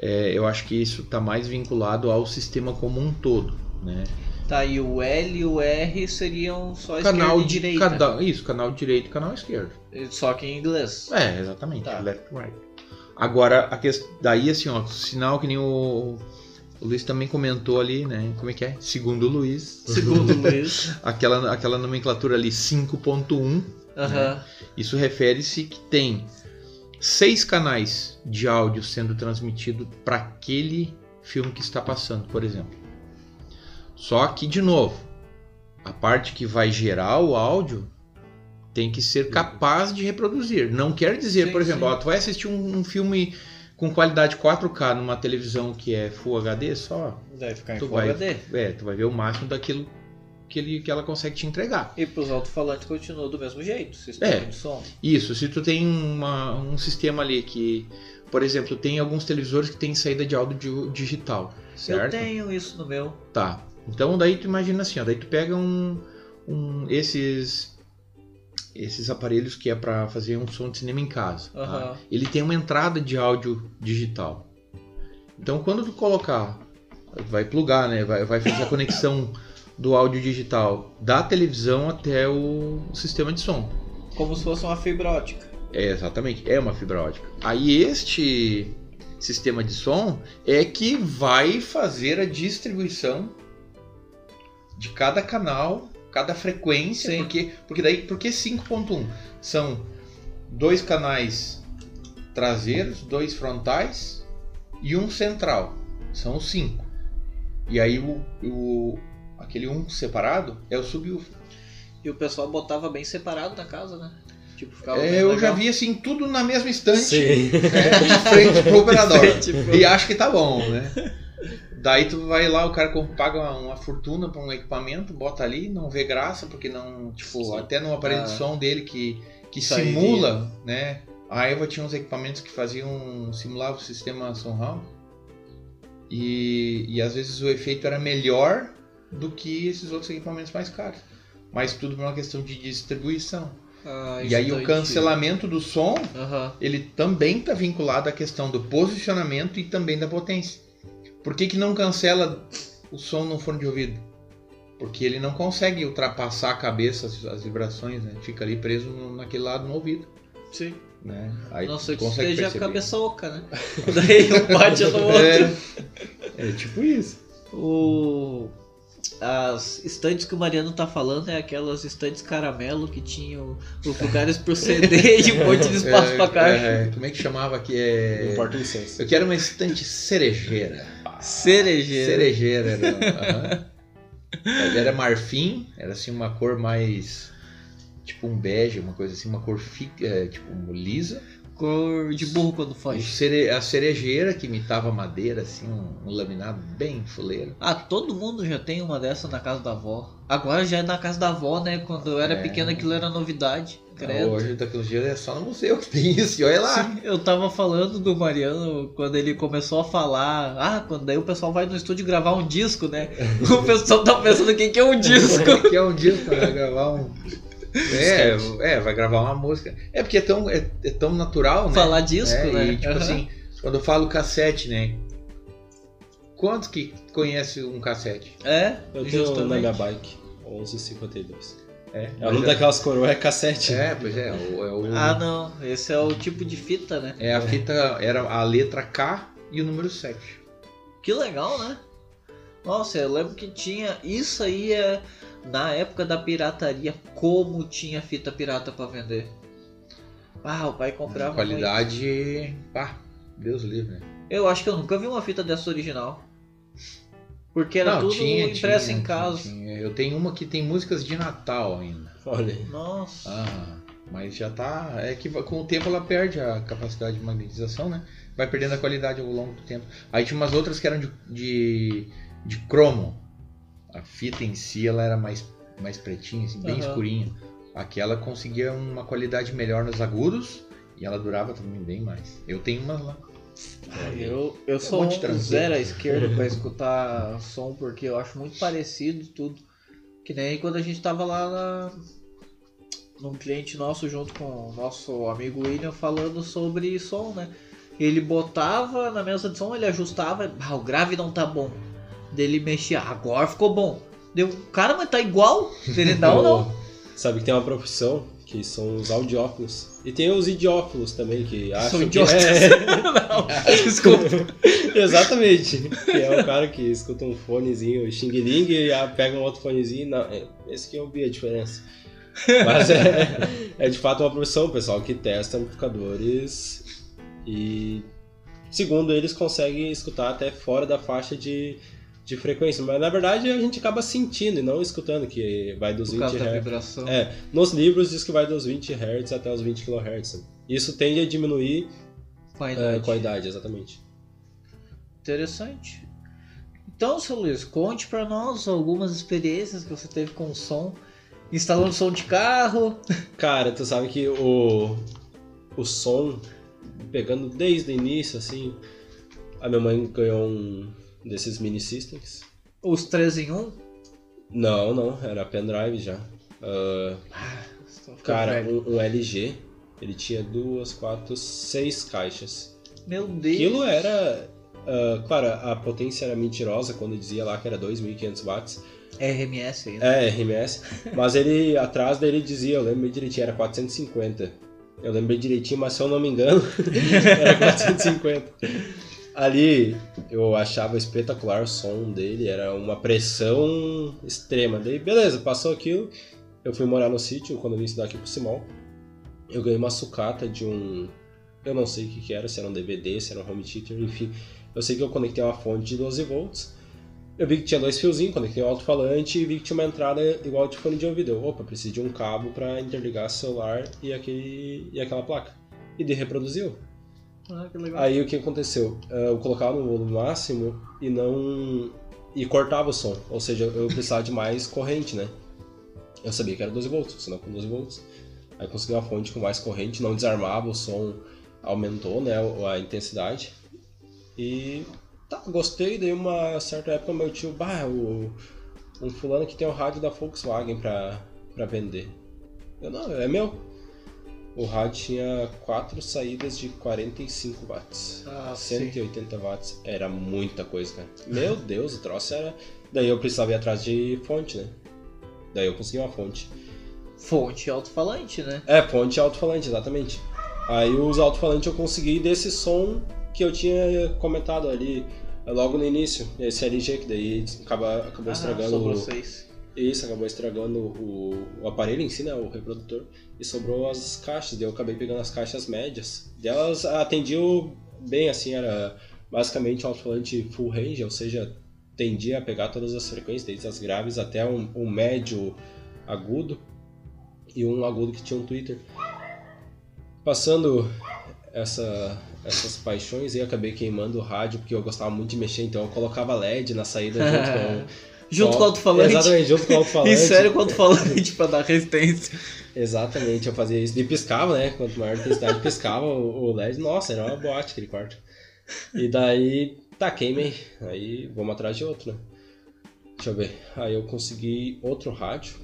é, eu acho que isso está mais vinculado ao sistema como um todo, né? Tá, e o L e o R seriam só canal de direita. Cada, isso, canal direito e canal esquerdo. Só que em inglês. É, exatamente. Tá. Left right. Agora, a daí assim, ó, sinal que nem o, o Luiz também comentou ali, né? Como é que é? Segundo o Luiz. [LAUGHS] Segundo o Luiz. [LAUGHS] aquela, aquela nomenclatura ali 5.1. Uhum. Né? Isso refere-se que tem seis canais de áudio sendo transmitido para aquele filme que está passando, por exemplo. Só que, de novo, a parte que vai gerar o áudio tem que ser capaz de reproduzir. Não quer dizer, Sim, por exemplo, ó, tu vai assistir um, um filme com qualidade 4K numa televisão que é Full HD só, Vai ficar em Full vai, HD. é, tu vai ver o máximo daquilo que, ele, que ela consegue te entregar. E pros alto-falantes continua do mesmo jeito, sistema É. de som. Isso, se tu tem uma- um sistema ali que, por exemplo, tem alguns televisores que tem saída de áudio di- digital, Eu certo? tenho isso no meu. Tá. Então daí tu imagina assim, ó, daí tu pega um, um esses esses aparelhos que é para fazer um som de cinema em casa. tá? Aham. Ele tem uma entrada de áudio digital. Então quando tu colocar, vai plugar, né? Vai, vai fazer a [COUGHS] conexão do áudio digital da televisão até o sistema de som. Como se fosse uma fibra ótica. É, exatamente, é uma fibra ótica. Aí este sistema de som é que vai fazer a distribuição de cada canal, cada frequência, Sim. porque porque daí porque 5.1 são dois canais traseiros, dois frontais e um central. São os cinco. E aí o, o aquele um separado é o subwoofer. E o pessoal botava bem separado na casa, né? Tipo, ficava É, eu legal. já vi assim tudo na mesma estante. Sim. É, de frente pro [LAUGHS] operador. Frente pro- E acho que tá bom, né? Daí tu vai lá, o cara paga uma, fortuna pra um equipamento, bota ali, não vê graça, porque não, tipo, Sim. até no aparelho de Ah. som dele que, que simula, né? A Eva tinha uns equipamentos que faziam, simulavam o sistema surround. E, e às vezes o efeito era melhor do que esses outros equipamentos mais caros. Mas tudo por uma questão de distribuição. Ah, e aí o cancelamento do som Aham. ele também está vinculado à questão do posicionamento e também da potência. Por que, que não cancela o som no fone de ouvido? Porque ele não consegue ultrapassar a cabeça, as, as vibrações, né? Fica ali preso no- naquele lado no ouvido. Sim. Né? Aí Não tu que consegue esteja a perceber. cabeça oca, né? [LAUGHS] Daí um bate no outro. É, é tipo isso. O... As estantes que o Mariano tá falando é aquelas estantes caramelo que tinham os lugares pro CD e um monte de [LAUGHS] espaço é, pra caixa. é, como é que chamava que Não é. importa o licença. Eu quero uma estante cerejeira. Cerejeira. Cerejeira era. [LAUGHS] aham. Ele era marfim, era assim uma cor mais. Tipo um bege, uma coisa assim, uma cor fi, é, tipo lisa. Cor de burro quando foge. cere- a cerejeira que imitava madeira, assim, um, um laminado bem fuleiro. Ah, todo mundo já tem uma dessa na casa da avó. Agora já é na casa da avó, né? Quando eu era É. pequeno aquilo era novidade. Credo. Hoje, daqui uns dias, é só no museu que tem isso, e olha lá. Sim, eu tava falando do Mariano quando ele começou a falar. Ah, quando daí o pessoal vai no estúdio gravar um disco, né? [LAUGHS] O pessoal tá pensando o que, que é um [LAUGHS] disco. que é um disco, vai gravar um. É, é, vai gravar uma música. É porque é tão, é, é tão natural, né? Falar disco, É, né? E, tipo Aham. assim, quando eu falo cassete, né? Quantos que conhece um cassete? É, Eu tenho justamente. na minha bike, 1152. É, É o nome mas daquelas coroas, é cassete. É, pois é. o- é, o- Ah, não. Esse é o tipo de fita, né? é a fita, era a letra K e o número 7. Que legal, né? Nossa, eu lembro que tinha. Isso aí é. Na época da pirataria, como tinha fita pirata pra vender. Ah, o pai comprava. muito. Qualidade. Pá, Deus livre? Eu acho que eu nunca vi uma fita dessa original. Porque era Não, tudo tinha, impresso tinha, em casa. tinha. Eu tenho uma que tem músicas de Natal ainda. Olha aí. Nossa. Ah, mas já tá. É que com o tempo ela perde a capacidade de magnetização, né? Vai perdendo a qualidade ao longo do tempo. Aí tinha umas outras que eram de, de, de cromo. A fita em si ela era mais, mais pretinha, assim, bem Aham. escurinha. Aquela conseguia uma qualidade melhor nos agudos e ela durava também bem mais. Eu tenho umas lá. Ah, eu, eu um sou um tranqueira. zero à esquerda pra [LAUGHS] escutar som, porque eu acho muito parecido tudo. Que nem quando a gente tava lá na, num cliente nosso junto com o nosso amigo William falando sobre som, né? Ele botava na mesa de som, ele ajustava, ah, o grave não tá bom. Daí ele mexia, agora ficou bom. Deu, cara, mas tá igual. Ele não, não. [LAUGHS] Sabe que tem uma profissão que são os audiófilos. E tem os idiófilos também, que acham que idiotas. é... [LAUGHS] não. [LAUGHS] Desculpa. Exatamente. Que é o cara que escuta um fonezinho xing-ling e pega um outro fonezinho. Não, é, esse que eu vi a diferença. Mas é, é de fato uma profissão, pessoal que testa amplificadores e segundo eles conseguem escutar até fora da faixa de, de frequência, mas na verdade a gente acaba sentindo e não escutando que vai dos Por 20 causa da Hz. vibração. É, nos livros diz que vai dos 20 Hz até os 20 kHz. Isso tende a diminuir Com a é, idade. com a idade, exatamente. Interessante. Então, seu Luiz, conte pra nós algumas experiências que você teve com o som, instalando som de carro. [LAUGHS] Cara, tu sabe que o, o som, pegando desde o início, assim, a minha mãe ganhou um desses mini systems. Os 3 em 1. Não, não, era pendrive já. Ah, Estou ficando cara, um, um LG, ele tinha duas, quatro, seis caixas. Meu Deus. Aquilo era. ah, claro, a potência era mentirosa quando dizia lá que era 2.500 watts. RMS ainda. É, RMS. Mas ele, atrás dele dizia, eu lembro direitinho, era 450. Eu lembro bem direitinho, mas se eu não me engano, [LAUGHS] era 450. Ali eu achava espetacular o som dele, era uma pressão extrema. Daí, beleza, passou aquilo. Eu fui morar no sítio quando eu vim estudar aqui pro Simol. Eu ganhei uma sucata de um. Eu não sei o que, que era, se era um DVD, se era um home theater, enfim. Eu sei que eu conectei uma fonte de 12 volts. Eu vi que tinha dois fiozinhos, conectei um alto-falante e vi que tinha uma entrada igual de fone de ouvido. Eu, opa, preciso de um cabo para interligar celular e, aquele, e aquela placa. E de reproduziu. Ah, que legal. Aí o que aconteceu? Eh, Eu colocava no volume máximo e não. e cortava o som. Ou seja, eu precisava de mais corrente, né? Eu sabia que era 12 volts, senão com 12 volts. Aí consegui uma fonte com mais corrente, não desarmava, o som aumentou, né? A intensidade. E tá, gostei, daí uma certa época meu tio, bah, o, um fulano que tem o rádio da Volkswagen pra, pra vender. Eu não, é meu. O rádio tinha quatro saídas de 45 watts. Ah, sim. 180 watts. Era muita coisa, cara. Meu [LAUGHS] Deus, o troço era. Daí eu precisava ir atrás de fonte, né? Daí eu consegui uma fonte. Fonte alto-falante, né? É, fonte alto-falante, exatamente. Aí os alto-falantes eu consegui desse som que eu tinha comentado ali logo no início. Esse LG, que daí acaba, acabou Ah, estragando o. Isso, acabou estragando o, o aparelho em si, né? O reprodutor. E sobrou as caixas. Eu acabei pegando as caixas médias. E elas atendiam bem, assim, era basicamente um alto-falante full range, ou seja, tendia a pegar todas as frequências, desde as graves até um, um médio agudo. E um agudo que tinha um Twitter. Passando essa, essas paixões, eu acabei queimando o rádio, porque eu gostava muito de mexer, então eu colocava LED na saída junto com [LAUGHS] Junto Só- com o alto-falante. Exatamente, junto com o alto-falante. [LAUGHS] E sério com o alto-falante pra dar resistência. Exatamente, eu fazia isso. E piscava, né? Quanto maior a intensidade, piscava o o LED. Nossa, era uma boate aquele quarto. E daí, tá, queimei. Aí vamos atrás de outro, né? Deixa eu ver. Aí eu consegui outro rádio.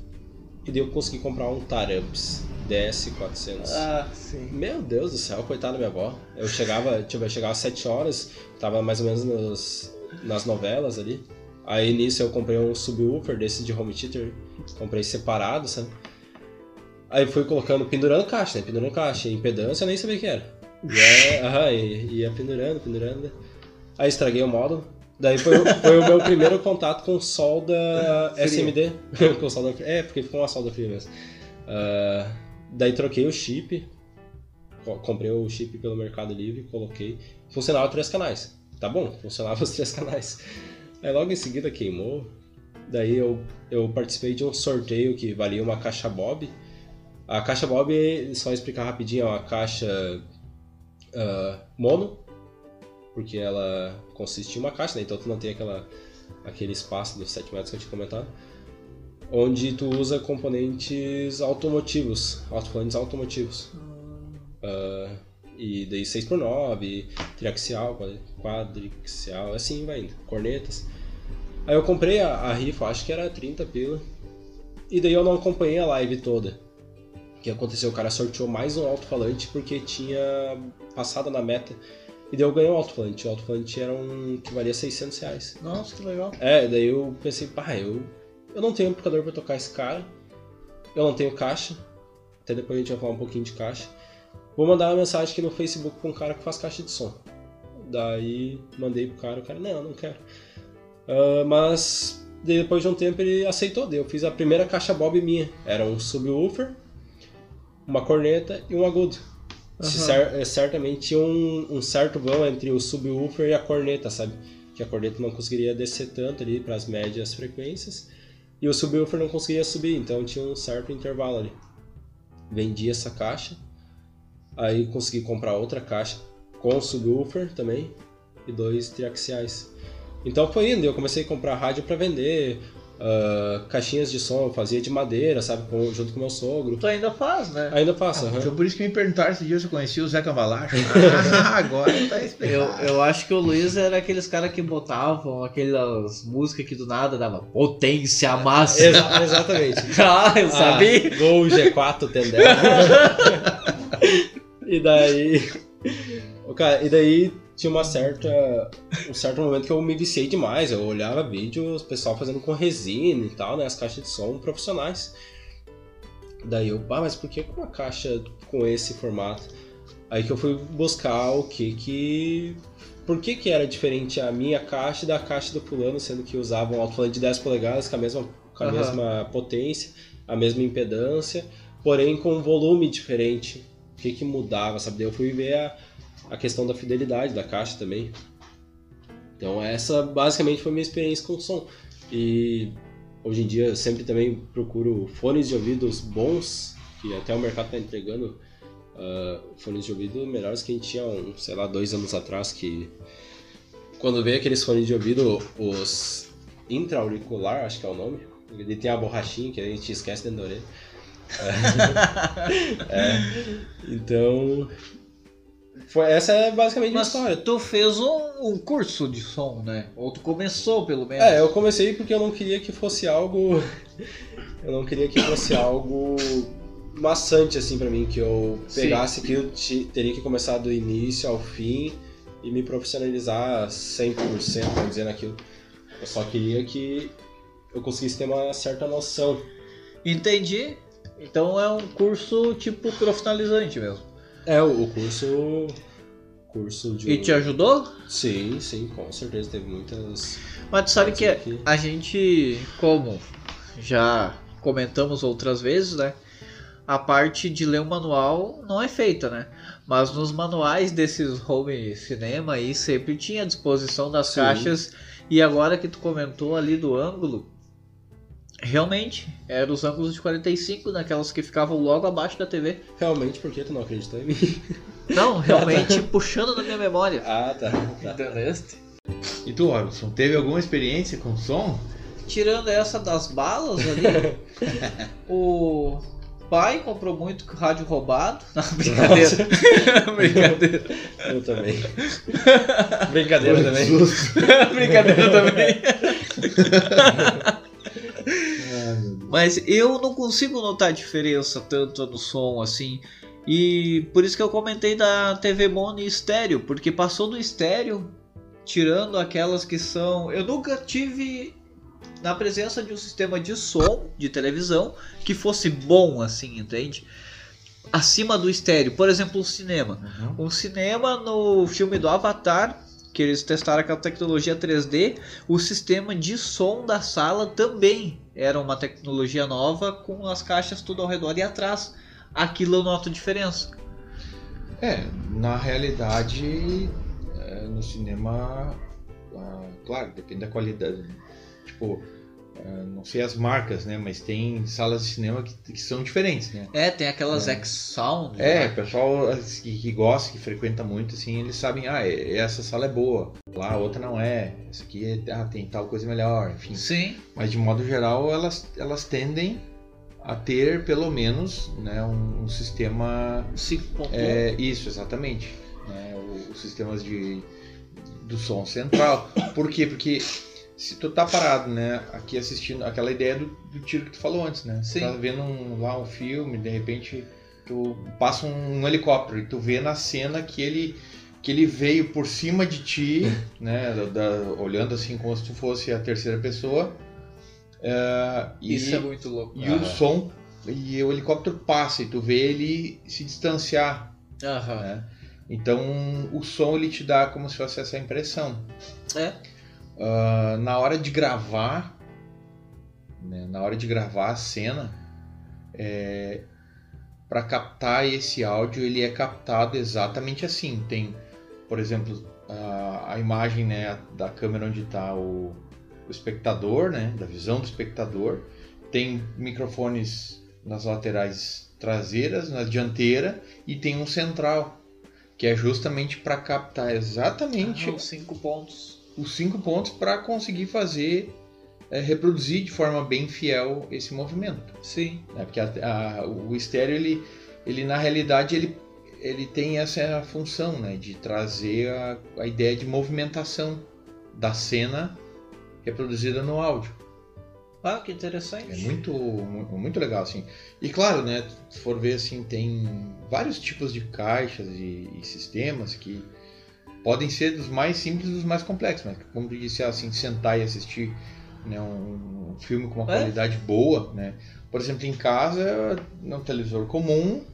E daí eu consegui comprar um Taramps DS400. Ah, sim. Meu Deus do céu, coitada da minha avó. Eu chegava, tipo, eu chegava às 7 horas, tava mais ou menos nos- nas novelas ali. Aí nisso eu comprei um subwoofer desse de home theater, comprei separado, sabe? Aí fui colocando, pendurando caixa, né? Pendurando caixa, impedância eu nem sabia o que era. E é, aham, ia pendurando, pendurando. Aí estraguei o módulo. Daí foi, o- foi o meu primeiro contato com solda [LAUGHS] Fria. SMD. [LAUGHS] com solda. É, porque ficou uma solda fria mesmo. Ah, daí troquei o chip, co- comprei o chip pelo Mercado Livre, coloquei. Funcionava três canais. Tá bom, funcionava [LAUGHS] os três canais. Aí logo em seguida queimou. Daí eu, eu participei de um sorteio que valia uma caixa Bob. A caixa Bob, só explicar rapidinho, é uma caixa ah, mono, porque ela consiste em uma caixa, né? então tu não tem aquela, aquele espaço dos 7 metros que eu tinha comentado. Onde tu usa componentes automotivos, alto-falantes automotivos. Ah, e daí 6x9, triaxial, quadri- quadrixial, assim vai indo, cornetas. Aí eu comprei a, a rifa, acho que era 30 pila. E daí eu não acompanhei a live toda. O que aconteceu? O cara sorteou mais um alto-falante porque tinha passado na meta. E daí eu ganhei um alto-falante. O alto-falante era um que valia 600 reais. Nossa, que legal. É, daí eu pensei, pá, eu, eu não tenho amplificador pra tocar esse cara. Eu não tenho caixa. Até depois a gente vai falar um pouquinho de caixa. Vou mandar uma mensagem aqui no Facebook pra um cara que faz caixa de som. Daí mandei pro cara, o cara, não, não quero. Ah, mas depois de um tempo ele aceitou, daí eu fiz a primeira caixa Bob minha. Era um subwoofer, uma corneta e um agudo. Uhum. Cer certamente tinha um, um, certo vão entre o subwoofer e a corneta, sabe? Que a corneta não conseguiria descer tanto ali para as médias frequências e o subwoofer não conseguiria subir, então tinha um certo intervalo ali. Vendi essa caixa, aí consegui comprar outra caixa com subwoofer também e dois triaxiais. Então foi indo, eu comecei a comprar rádio para vender, uh, caixinhas de som, eu fazia de madeira, sabe, com, junto com meu sogro. Tu ainda faz, né? Ainda faço, ah, uhum. Foi por isso que me perguntaram se dia se eu conhecia o Zé Cavalacho. [LAUGHS] ah, agora tá explicado. Eu, eu acho que o Luiz era aqueles caras que botavam aquelas músicas que do nada dava potência máxima. Exa exatamente. [LAUGHS] ah, eu ah, sabia. Gol G4 Tendel. [LAUGHS] e daí... [LAUGHS] Cara, e daí tinha uma certa um certo momento que eu me viciei demais. Eu olhava vídeos, pessoal fazendo com resina e tal, né, as caixas de som profissionais. Daí eu, ah, mas por que com uma caixa com esse formato? Aí que eu fui buscar o que que por que, que era diferente a minha caixa da caixa do fulano, sendo que usavam um alto-falante de 10 polegadas com a mesma com a uhum. mesma potência, a mesma impedância, porém com um volume diferente. O que que mudava, sabe? Daí eu fui ver a a questão da fidelidade da caixa também. Então essa basicamente foi minha experiência com o som. E hoje em dia eu sempre também procuro fones de ouvidos bons, que até o mercado está entregando uh, fones de ouvido melhores que a gente tinha, um, sei lá, dois anos atrás, que quando veio aqueles fones de ouvido, os intra-auricular, acho que é o nome, ele tem a borrachinha que a gente esquece dentro da orelha. [LAUGHS] é, então, foi, essa é basicamente Mas a história. Tu fez um, um, curso de som, né? Ou tu começou, pelo menos. É, eu comecei porque eu não queria que fosse algo. eu não queria que fosse algo maçante, assim, para mim. Que eu pegasse que eu teria que começar do início ao fim e me profissionalizar 100%, vamos dizer, naquilo. Eu só queria que eu conseguisse ter uma certa noção. Entendi. Então é um curso tipo profissionalizante mesmo. É, o curso. Curso de. E te ajudou? Sim, sim, com certeza. Teve muitas. Mas tu sabe que aqui. a gente, como já comentamos outras vezes, né? A parte de ler o manual não é feita, né? Mas nos manuais desses home cinema aí sempre tinha a disposição das sim. caixas. E agora que tu comentou ali do ângulo, Realmente, eram os ângulos de 45, naquelas que ficavam logo abaixo da TV. Realmente, por que tu não acreditou em mim? Não, [LAUGHS] realmente puxando na minha memória. Ah, tá. tá. Entendeste? E tu, Robson, teve alguma experiência com som? Tirando essa das balas ali, [LAUGHS] o pai comprou muito rádio roubado. [LAUGHS] Não, brincadeira. brincadeira. Eu também. brincadeira também. brincadeira também. Mas eu não consigo notar diferença tanto no som assim. E por isso que eu comentei da TV Mono e estéreo, porque passou do estéreo, tirando aquelas que são. Eu nunca tive na presença de um sistema de som de televisão que fosse bom assim, entende? Acima do estéreo, por exemplo, o cinema. Uhum. Um cinema no filme do Avatar que eles testaram aquela tecnologia 3D, o sistema de som da sala também era uma tecnologia nova com as caixas tudo ao redor e atrás. Aquilo eu noto diferença. É, na realidade, é, no cinema, ah, claro, depende da qualidade. Tipo, Uh, não sei as marcas, né? Mas tem salas de cinema que, que são diferentes, né? É, tem aquelas é. X-Sound. É, o pessoal que, que, gosta, que frequenta muito, assim, eles sabem, ah, essa sala é boa, lá a outra não é, essa aqui é, ah, tem tal coisa melhor, enfim. Sim. Mas de modo geral, elas, elas tendem a ter pelo menos né, um, um sistema. 5.1. É, isso, exatamente. Né, os sistemas de, do som central. Por quê? Porque se tu tá parado, né, aqui assistindo aquela ideia do, do tiro que tu falou antes, né? Sim. Tu tá vendo um, lá um filme, de repente tu passa um, um, helicóptero e tu vê na cena que ele que ele veio por cima de ti, [LAUGHS] né, da, da, olhando assim como se tu fosse a terceira pessoa. Uh, Isso e, é muito louco. E o som e o helicóptero passa e tu vê ele se distanciar. Aham. Né? Então o som ele te dá como se fosse essa impressão. É. Uh, na hora de gravar, né, na hora de gravar a cena, é, para captar esse áudio, ele é captado exatamente assim. Tem, por exemplo, a, a imagem né, da câmera onde está o, o espectador, né, da visão do espectador. Tem microfones nas laterais traseiras, na dianteira e tem um central, que é justamente para captar exatamente ah, os cinco pontos. Os cinco pontos para conseguir fazer é, reproduzir de forma bem fiel esse movimento. Sim. É, porque a, a, o estéreo ele, ele na realidade ele ele tem essa função, né, de trazer a, a ideia de movimentação da cena reproduzida no áudio. Ah, que interessante. É muito, muito legal, assim. E claro, né, se for ver, assim, tem vários tipos de caixas e, e sistemas que podem ser dos mais simples dos mais complexos, mas como tu disse, assim, sentar e assistir né, um, um filme com uma é? qualidade boa, né? Por exemplo, em casa, num televisor comum,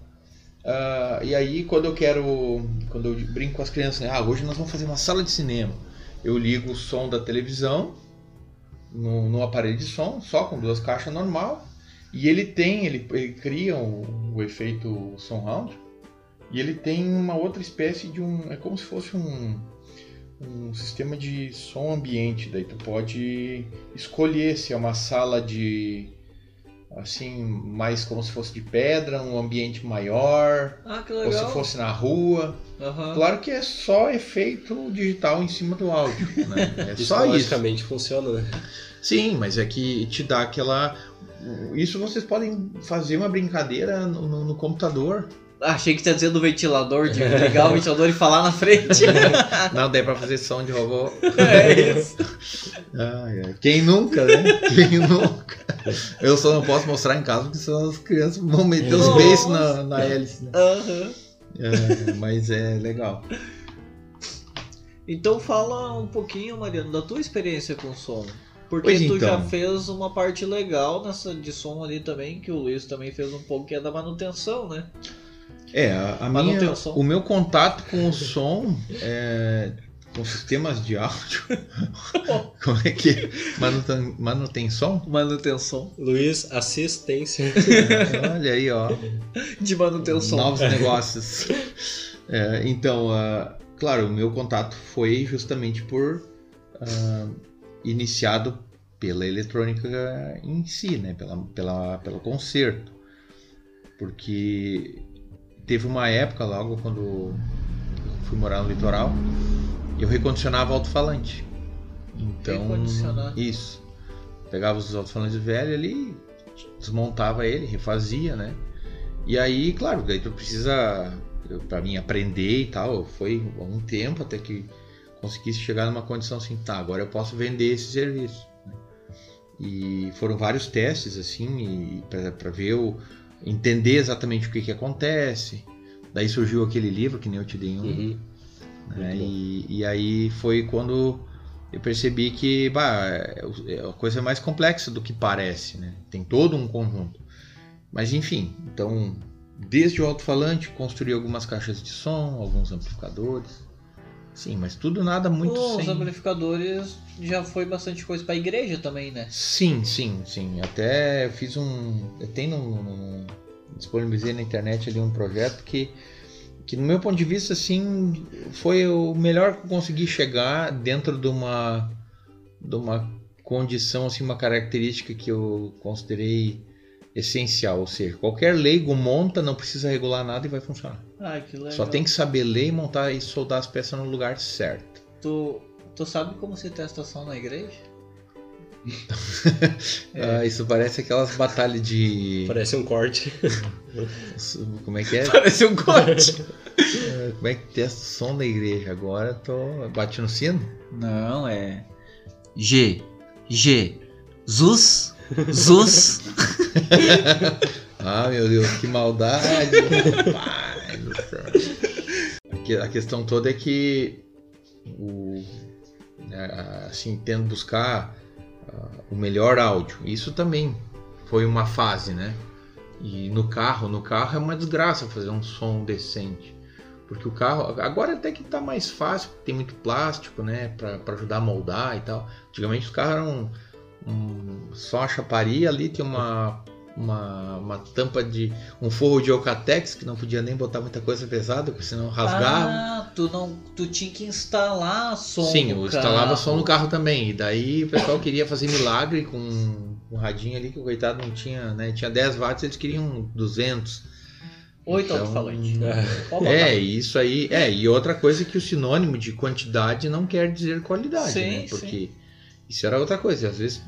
Uh, e aí quando eu quero, quando eu brinco com as crianças, né? ah, hoje nós vamos fazer uma sala de cinema. Eu ligo o som da televisão no, no aparelho de som, só com duas caixas normal, e ele tem, ele, ele cria o, o efeito surround, e ele tem uma outra espécie de um, é como se fosse um, um sistema de som ambiente. Daí tu pode escolher se é uma sala de assim, mais como se fosse de pedra, um ambiente maior, ah, ou se fosse na rua. Uhum. Claro que é só efeito digital em cima do áudio, né? É só isso. Basicamente funciona, né? Sim, mas é que te dá aquela. Isso vocês podem fazer uma brincadeira no, no, no computador. Achei que você ia dizer do ventilador, de ligar o ventilador e falar na frente. [LAUGHS] Não, daí pra fazer som de robô. É isso. Quem nunca, né? Quem nunca? Eu só não posso mostrar em casa porque senão as crianças vão meter os beijos na, na hélice. Né? Uhum. É, mas é legal. Então fala um pouquinho, Mariano, da tua experiência com som. Porque Pois tu já então. fez uma parte legal nessa de som ali também, que o Luiz também fez um pouco, que é da manutenção, né? É, a, a minha, o meu contato com o som é, com sistemas de áudio. [LAUGHS] Como é que é? Manuten, manutenção? Manutenção. Luiz, assistência. [LAUGHS] Olha aí, ó. De manutenção. Novos negócios. É, então, ah, claro, o meu contato foi justamente por ah, iniciado pela eletrônica em si, né? Pela, pela, pelo concerto. Porque teve uma época logo quando eu fui morar no litoral, eu recondicionava alto-falante. Então, Recondicionar. isso. Pegava os alto-falantes velhos ali, desmontava ele, refazia, né? E aí, claro, daí tu precisa, para mim aprender e tal, foi um tempo até que conseguisse chegar numa condição assim, tá, agora eu posso vender esse serviço. né? E foram vários testes assim, para ver o entender exatamente o que que acontece. Daí surgiu aquele livro que nem eu te dei um, Uhum. né? E, e aí foi quando eu percebi que bah, é é a coisa é mais complexa do que parece, né? Tem todo um conjunto. Mas enfim, então desde o alto-falante construí algumas caixas de som, alguns amplificadores. Sim, mas tudo nada muito Os sem... amplificadores já foi bastante coisa pra igreja também, né? Sim, sim, sim. Até fiz um. Tem no- disponibilizei na internet ali um projeto que, que no meu ponto de vista, assim, foi o melhor que eu consegui chegar dentro de uma, de uma condição, assim, uma característica que eu considerei essencial. Ou seja, qualquer leigo monta, não precisa regular nada e vai funcionar. Ah, que legal. Só tem que saber ler e montar e soldar as peças no lugar certo. Tu, tu sabe como se testa som na igreja? É. [LAUGHS] Ah, isso parece aquelas batalhas de. Parece um corte. [LAUGHS] Como é que é? Parece um corte. [LAUGHS] Como é que testa o som da igreja? Agora tô. Bate no sino? Não, é. G. G. Zus. Zus. [LAUGHS] Ah, meu Deus, que maldade! Pai do céu. A que- A questão toda é que o, né, assim, tendo buscar ah, o melhor áudio. Isso também foi uma fase, né? E no carro, no carro é uma desgraça fazer um som decente. Porque o carro, agora até que tá mais fácil, tem muito plástico, né, pra ajudar a moldar e tal. Antigamente os carros eram um, só a chaparia ali, tinha uma, uma, uma tampa de. um forro de Alcatex, que não podia nem botar muita coisa pesada, porque senão rasgava. Ah, tu, não, tu tinha que instalar som. Sim, eu instalava som no carro também. E daí o pessoal queria fazer milagre com um radinho ali, que o coitado não tinha, né? Tinha 10 watts, eles queriam 200. Oito então, alto-falante. É, isso aí. É, e outra coisa é que o sinônimo de quantidade não quer dizer qualidade, sim, né? Porque sim. Isso era outra coisa. Às vezes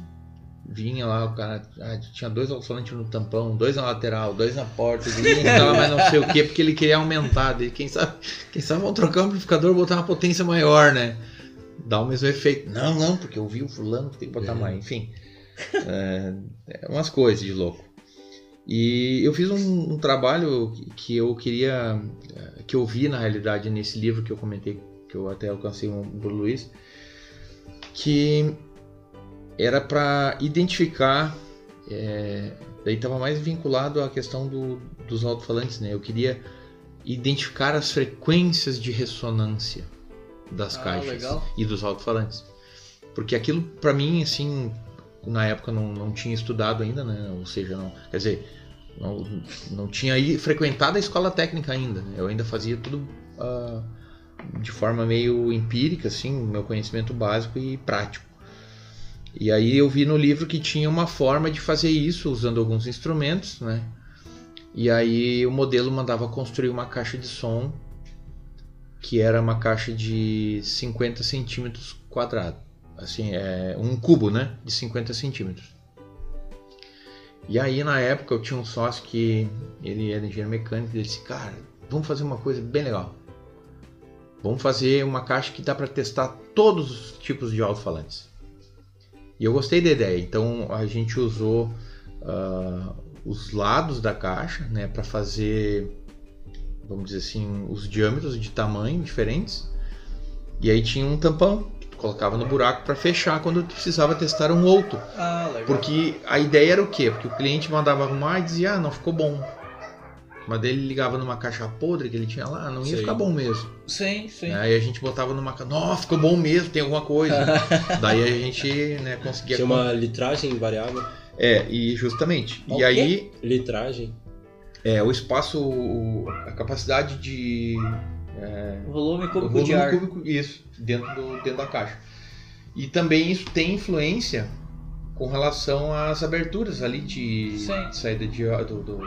vinha lá, o cara ah, tinha dois alto-falantes no tampão, dois na lateral, dois na porta, ele instalava mais não sei o que, porque ele queria aumentar. Daí, quem sabe, quem sabe vão trocar o amplificador e botar uma potência maior, né? Dá o mesmo efeito. Não, não, porque eu vi o fulano que tem que botar é. mais. Enfim, é, é umas coisas de louco. E eu fiz um, um, trabalho que eu queria, que eu vi na realidade nesse livro que eu comentei, que eu até alcancei um do Luiz, que era para identificar, é, daí estava mais vinculado à questão do, dos alto-falantes, né? Eu queria identificar as frequências de ressonância das ah, caixas legal. e dos alto-falantes. Porque aquilo, para mim, assim, na época não, não tinha estudado ainda, né? Ou seja, não, quer dizer, não, não tinha aí frequentado a escola técnica ainda. Né? Eu ainda fazia tudo uh, de forma meio empírica, assim, meu conhecimento básico e prático. E aí eu vi no livro que tinha uma forma de fazer isso usando alguns instrumentos, né? E aí o modelo mandava construir uma caixa de som que era uma caixa de 50 centímetros quadrado assim, é um cubo, né, de 50 centímetros. E aí na época eu tinha um sócio que ele era engenheiro mecânico e ele disse, cara, vamos fazer uma coisa bem legal. Vamos fazer uma caixa que dá para testar todos os tipos de alto-falantes. E eu gostei da ideia, então a gente usou uh, os lados da caixa, né, para fazer, vamos dizer assim, os diâmetros de tamanho diferentes. E aí tinha um tampão colocava no buraco para fechar quando precisava testar um outro. Ah, legal. Porque a ideia era o quê? Porque o cliente mandava arrumar e dizia, ah, não ficou bom. Mas daí ele ligava numa caixa podre que ele tinha lá, não ia sim. ficar bom mesmo. Sim, sim. Aí a gente botava numa caixa, nossa, ficou bom mesmo, tem alguma coisa. [LAUGHS] Daí a gente né, conseguia. Tinha uma litragem variável. É, e justamente. e aí. Litragem. É, o espaço, a capacidade de é, volume cúbico volume de ar. Cúbico, isso, dentro, do, dentro da caixa. E também isso tem influência com relação às aberturas ali de, de saída de ar. Do, do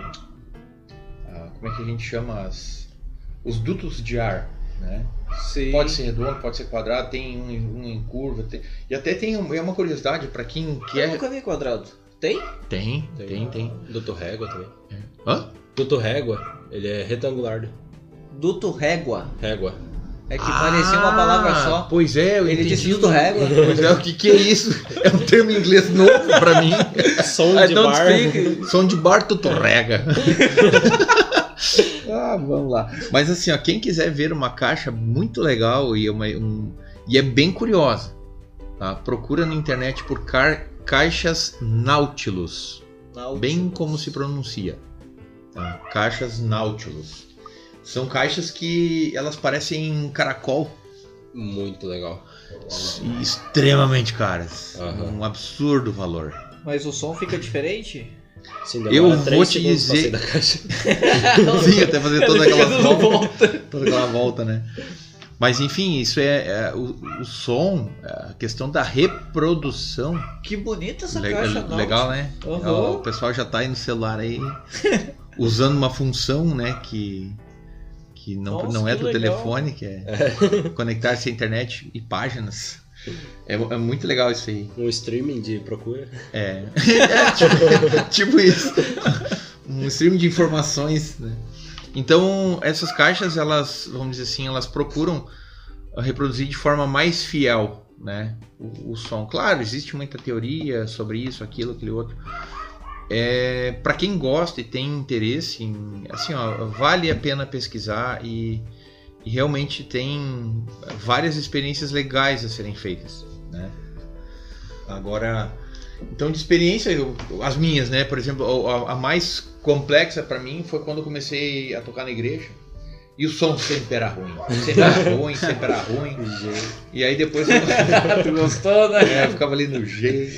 como é que a gente chama? As, os dutos de ar. Né? Sim. Pode ser redondo, pode ser quadrado, tem um, um em curva. Tem, e até tem é uma curiosidade para quem quer. Eu nunca vi quadrado. Tem? Tem, tem, tem. tem. Doutor Régua também. É. Hã? Doutor Régua, ele é retangular. Duto régua. Régua. É que ah, parecia uma palavra só. Pois é, eu Ele entendi. disse duto régua. [LAUGHS] Pois é, o que, que é isso? É um termo em inglês novo pra mim. [LAUGHS] Som de bar. Speak. [LAUGHS] Som de bar, tuto rega. Ah, vamos lá. Mas assim, ó, quem quiser ver uma caixa muito legal e, uma, um, e é bem curiosa, tá? procura na internet por car, caixas Nautilus. Nautilus. Bem como se pronuncia. Tá? Caixas Nautilus. São caixas que elas parecem caracol. Muito legal. E extremamente caras. Uhum. Um absurdo valor. Mas o som fica diferente? Sim, eu vou te dizer. [LAUGHS] Sim, até fazer toda aquela volta, volta. [LAUGHS] Toda aquela volta, né? Mas enfim, isso é, é o, o, som, a questão da reprodução. Que bonita essa le caixa, Legal, né? Uhum. O pessoal já tá aí no celular aí [LAUGHS] usando uma função, né, que que não, Nossa, não é do legal. telefone, que é, é. conectar-se à internet e páginas. É, é, muito legal isso aí. Um streaming de procura. É, é [LAUGHS] tipo, [LAUGHS] tipo, isso. Um streaming de informações, né? Então, essas caixas, elas, vamos dizer assim, elas procuram reproduzir de forma mais fiel, né? O, o som. Claro, existe muita teoria sobre isso, aquilo, aquele outro. É, para quem gosta e tem interesse, em, assim, ó, vale a pena pesquisar e, e, realmente tem várias experiências legais a serem feitas, né? Agora, então de experiência, eu, as minhas, né? Por exemplo, a, a mais complexa para mim foi quando eu comecei a tocar na igreja. E o som sempre era ruim. Sempre era [LAUGHS] ruim, sempre era ruim. E aí depois eu... [LAUGHS] tu gostou, né? É, eu ficava ali no G.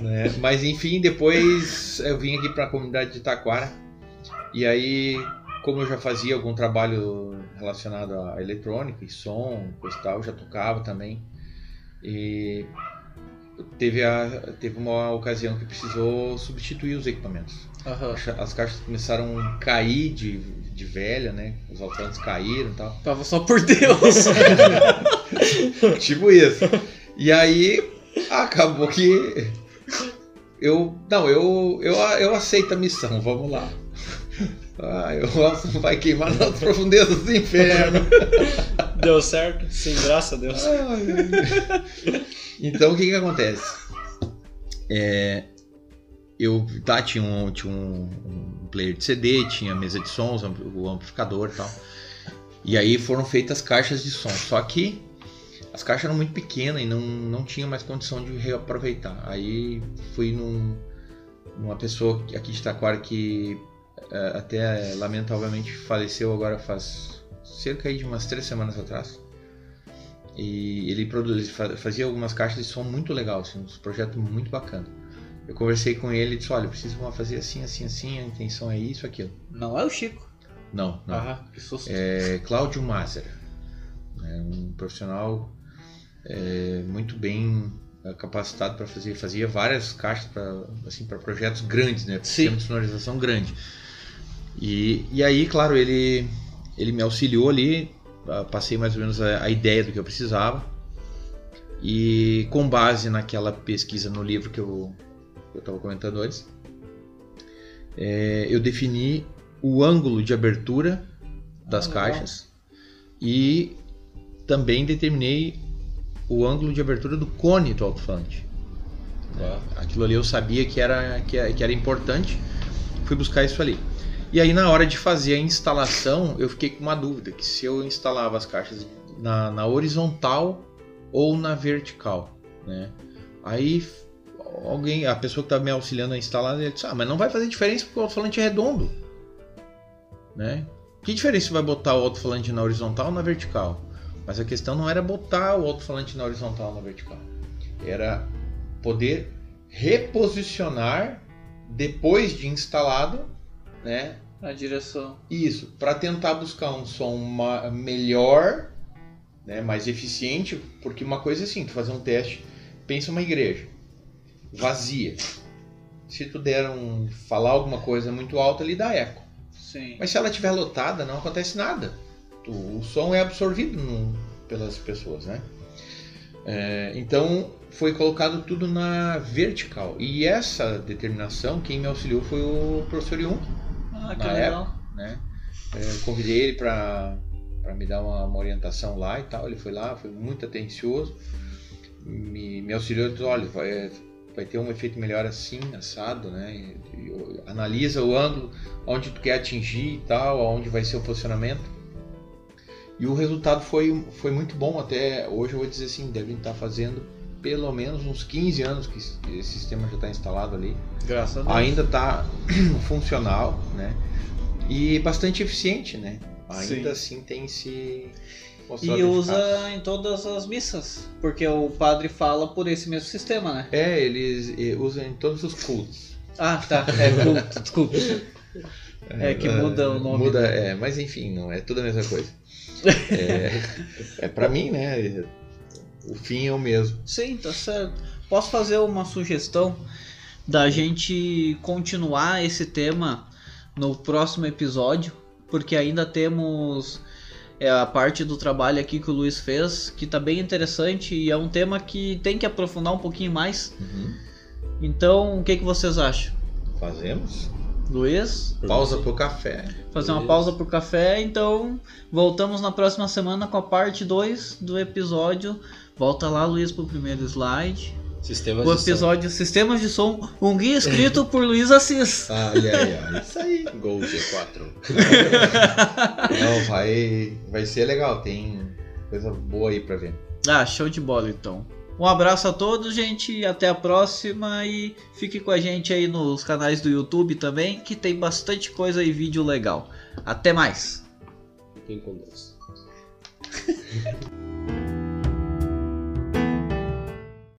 né? Mas enfim, depois eu vim aqui para a comunidade de Taquara. E aí, como eu já fazia algum trabalho relacionado à eletrônica e som, coisa e tal, já tocava também. E teve, a, teve uma ocasião que precisou substituir os equipamentos. Aham. As caixas começaram a cair de, de velha, né? Os alto-falantes caíram e tal. Tava só por Deus. [LAUGHS] tipo isso. E aí acabou que eu não, eu eu, eu aceito a missão, vamos lá. Ah, eu não vai queimar [LAUGHS] nas profundezas do inferno. Deu certo, sim, graças a Deus. Ai. Então o que que acontece? É, eu tá, tinha, um, tinha um, um player de CD, tinha mesa de sons, o amplificador e tal. E aí foram feitas caixas de som. Só que as caixas eram muito pequenas e não, não tinha mais condição de reaproveitar. Aí fui num, numa pessoa aqui de Taquara que até lamentavelmente faleceu agora faz cerca de umas três semanas atrás. E ele produz, fazia algumas caixas de som muito legal, assim, uns projetos muito bacanas. Eu conversei com ele e disse, olha, eu preciso fazer assim, assim, assim, a intenção é isso, aquilo. Não é o Chico. Não, não. Ah, que susto. É Cláudio Mazer. É um profissional é, muito bem é, capacitado para fazer. Fazia várias caixas para assim, projetos grandes, né? Sistema de sonorização grande. E, e aí, claro, ele, ele me auxiliou ali, passei mais ou menos a, a ideia do que eu precisava. E com base naquela pesquisa no livro que eu estava comentando antes, é, eu defini o ângulo de abertura das ah, caixas e também determinei o ângulo de abertura do cone do alto-falante. Aquilo ali eu sabia que era, que, que era importante, fui buscar isso ali. E aí na hora de fazer a instalação, eu fiquei com uma dúvida, que se eu instalava as caixas na, na horizontal ou na vertical, né? Aí alguém, a pessoa que estava me auxiliando a instalar, ele disse, ah, mas não vai fazer diferença porque o alto-falante é redondo, né? Que diferença vai botar o alto-falante na horizontal ou na vertical? Mas a questão não era botar o alto-falante na horizontal ou na vertical, era poder reposicionar depois de instalado, né, a direção. Isso, para tentar buscar um som melhor, né, mais eficiente, porque uma coisa é assim, tu fazer um teste, pensa uma igreja vazia. Se tu der um falar alguma coisa muito alta, ele dá eco. Sim. Mas se ela estiver lotada, não acontece nada. O som é absorvido no, pelas pessoas, né? É, então foi colocado tudo na vertical. E essa determinação, quem me auxiliou foi o professor Jung ah, que legal. Época, né? Eu convidei ele para me dar uma, uma, orientação lá e tal. Ele foi lá, foi muito atencioso, me, me auxiliou e disse: olha, vai, vai ter um efeito melhor assim, assado, né? E, e, analisa o ângulo, onde tu quer atingir e tal, aonde vai ser o posicionamento. E o resultado foi, foi muito bom. Até hoje eu vou dizer assim: devem estar fazendo pelo menos uns 15 anos que esse sistema já está instalado ali. Graças a Deus. Ainda está [CLEARS THROAT] funcional, né? E bastante eficiente, né? Ainda Sim. assim tem se e usa eficaz. em todas as missas, porque o padre fala por esse mesmo sistema, né? É, eles usam em todos os cultos. Ah, tá. É culto, desculpa. É, é que muda o nome. Muda, é, mas enfim, não é tudo a mesma coisa. [LAUGHS] É, é para mim, né? O fim é o mesmo. Sim, tá certo. Posso fazer uma sugestão da gente continuar esse tema no próximo episódio, porque ainda temos é, a parte do trabalho aqui que o Luiz fez, que tá bem interessante e é um tema que tem que aprofundar um pouquinho mais. Uhum. Então, o que, que vocês acham? Fazemos? Luiz? Pausa pro café. Fazer uma pausa pro café, então voltamos na próxima semana com a parte 2 do episódio Volta lá, Luiz, pro primeiro slide. Sistemas o episódio de Sistemas de Som, um guia escrito [LAUGHS] por Luiz Assis. Ai, ai, ai. Isso aí. Gol G4. [LAUGHS] Não, vai, vai ser legal. Tem coisa boa aí pra ver. Ah, show de bola então. Um abraço a todos, gente. Até a próxima. E fique com a gente aí nos canais do YouTube também, que tem bastante coisa e vídeo legal. Até mais. Fiquem com Deus. [LAUGHS]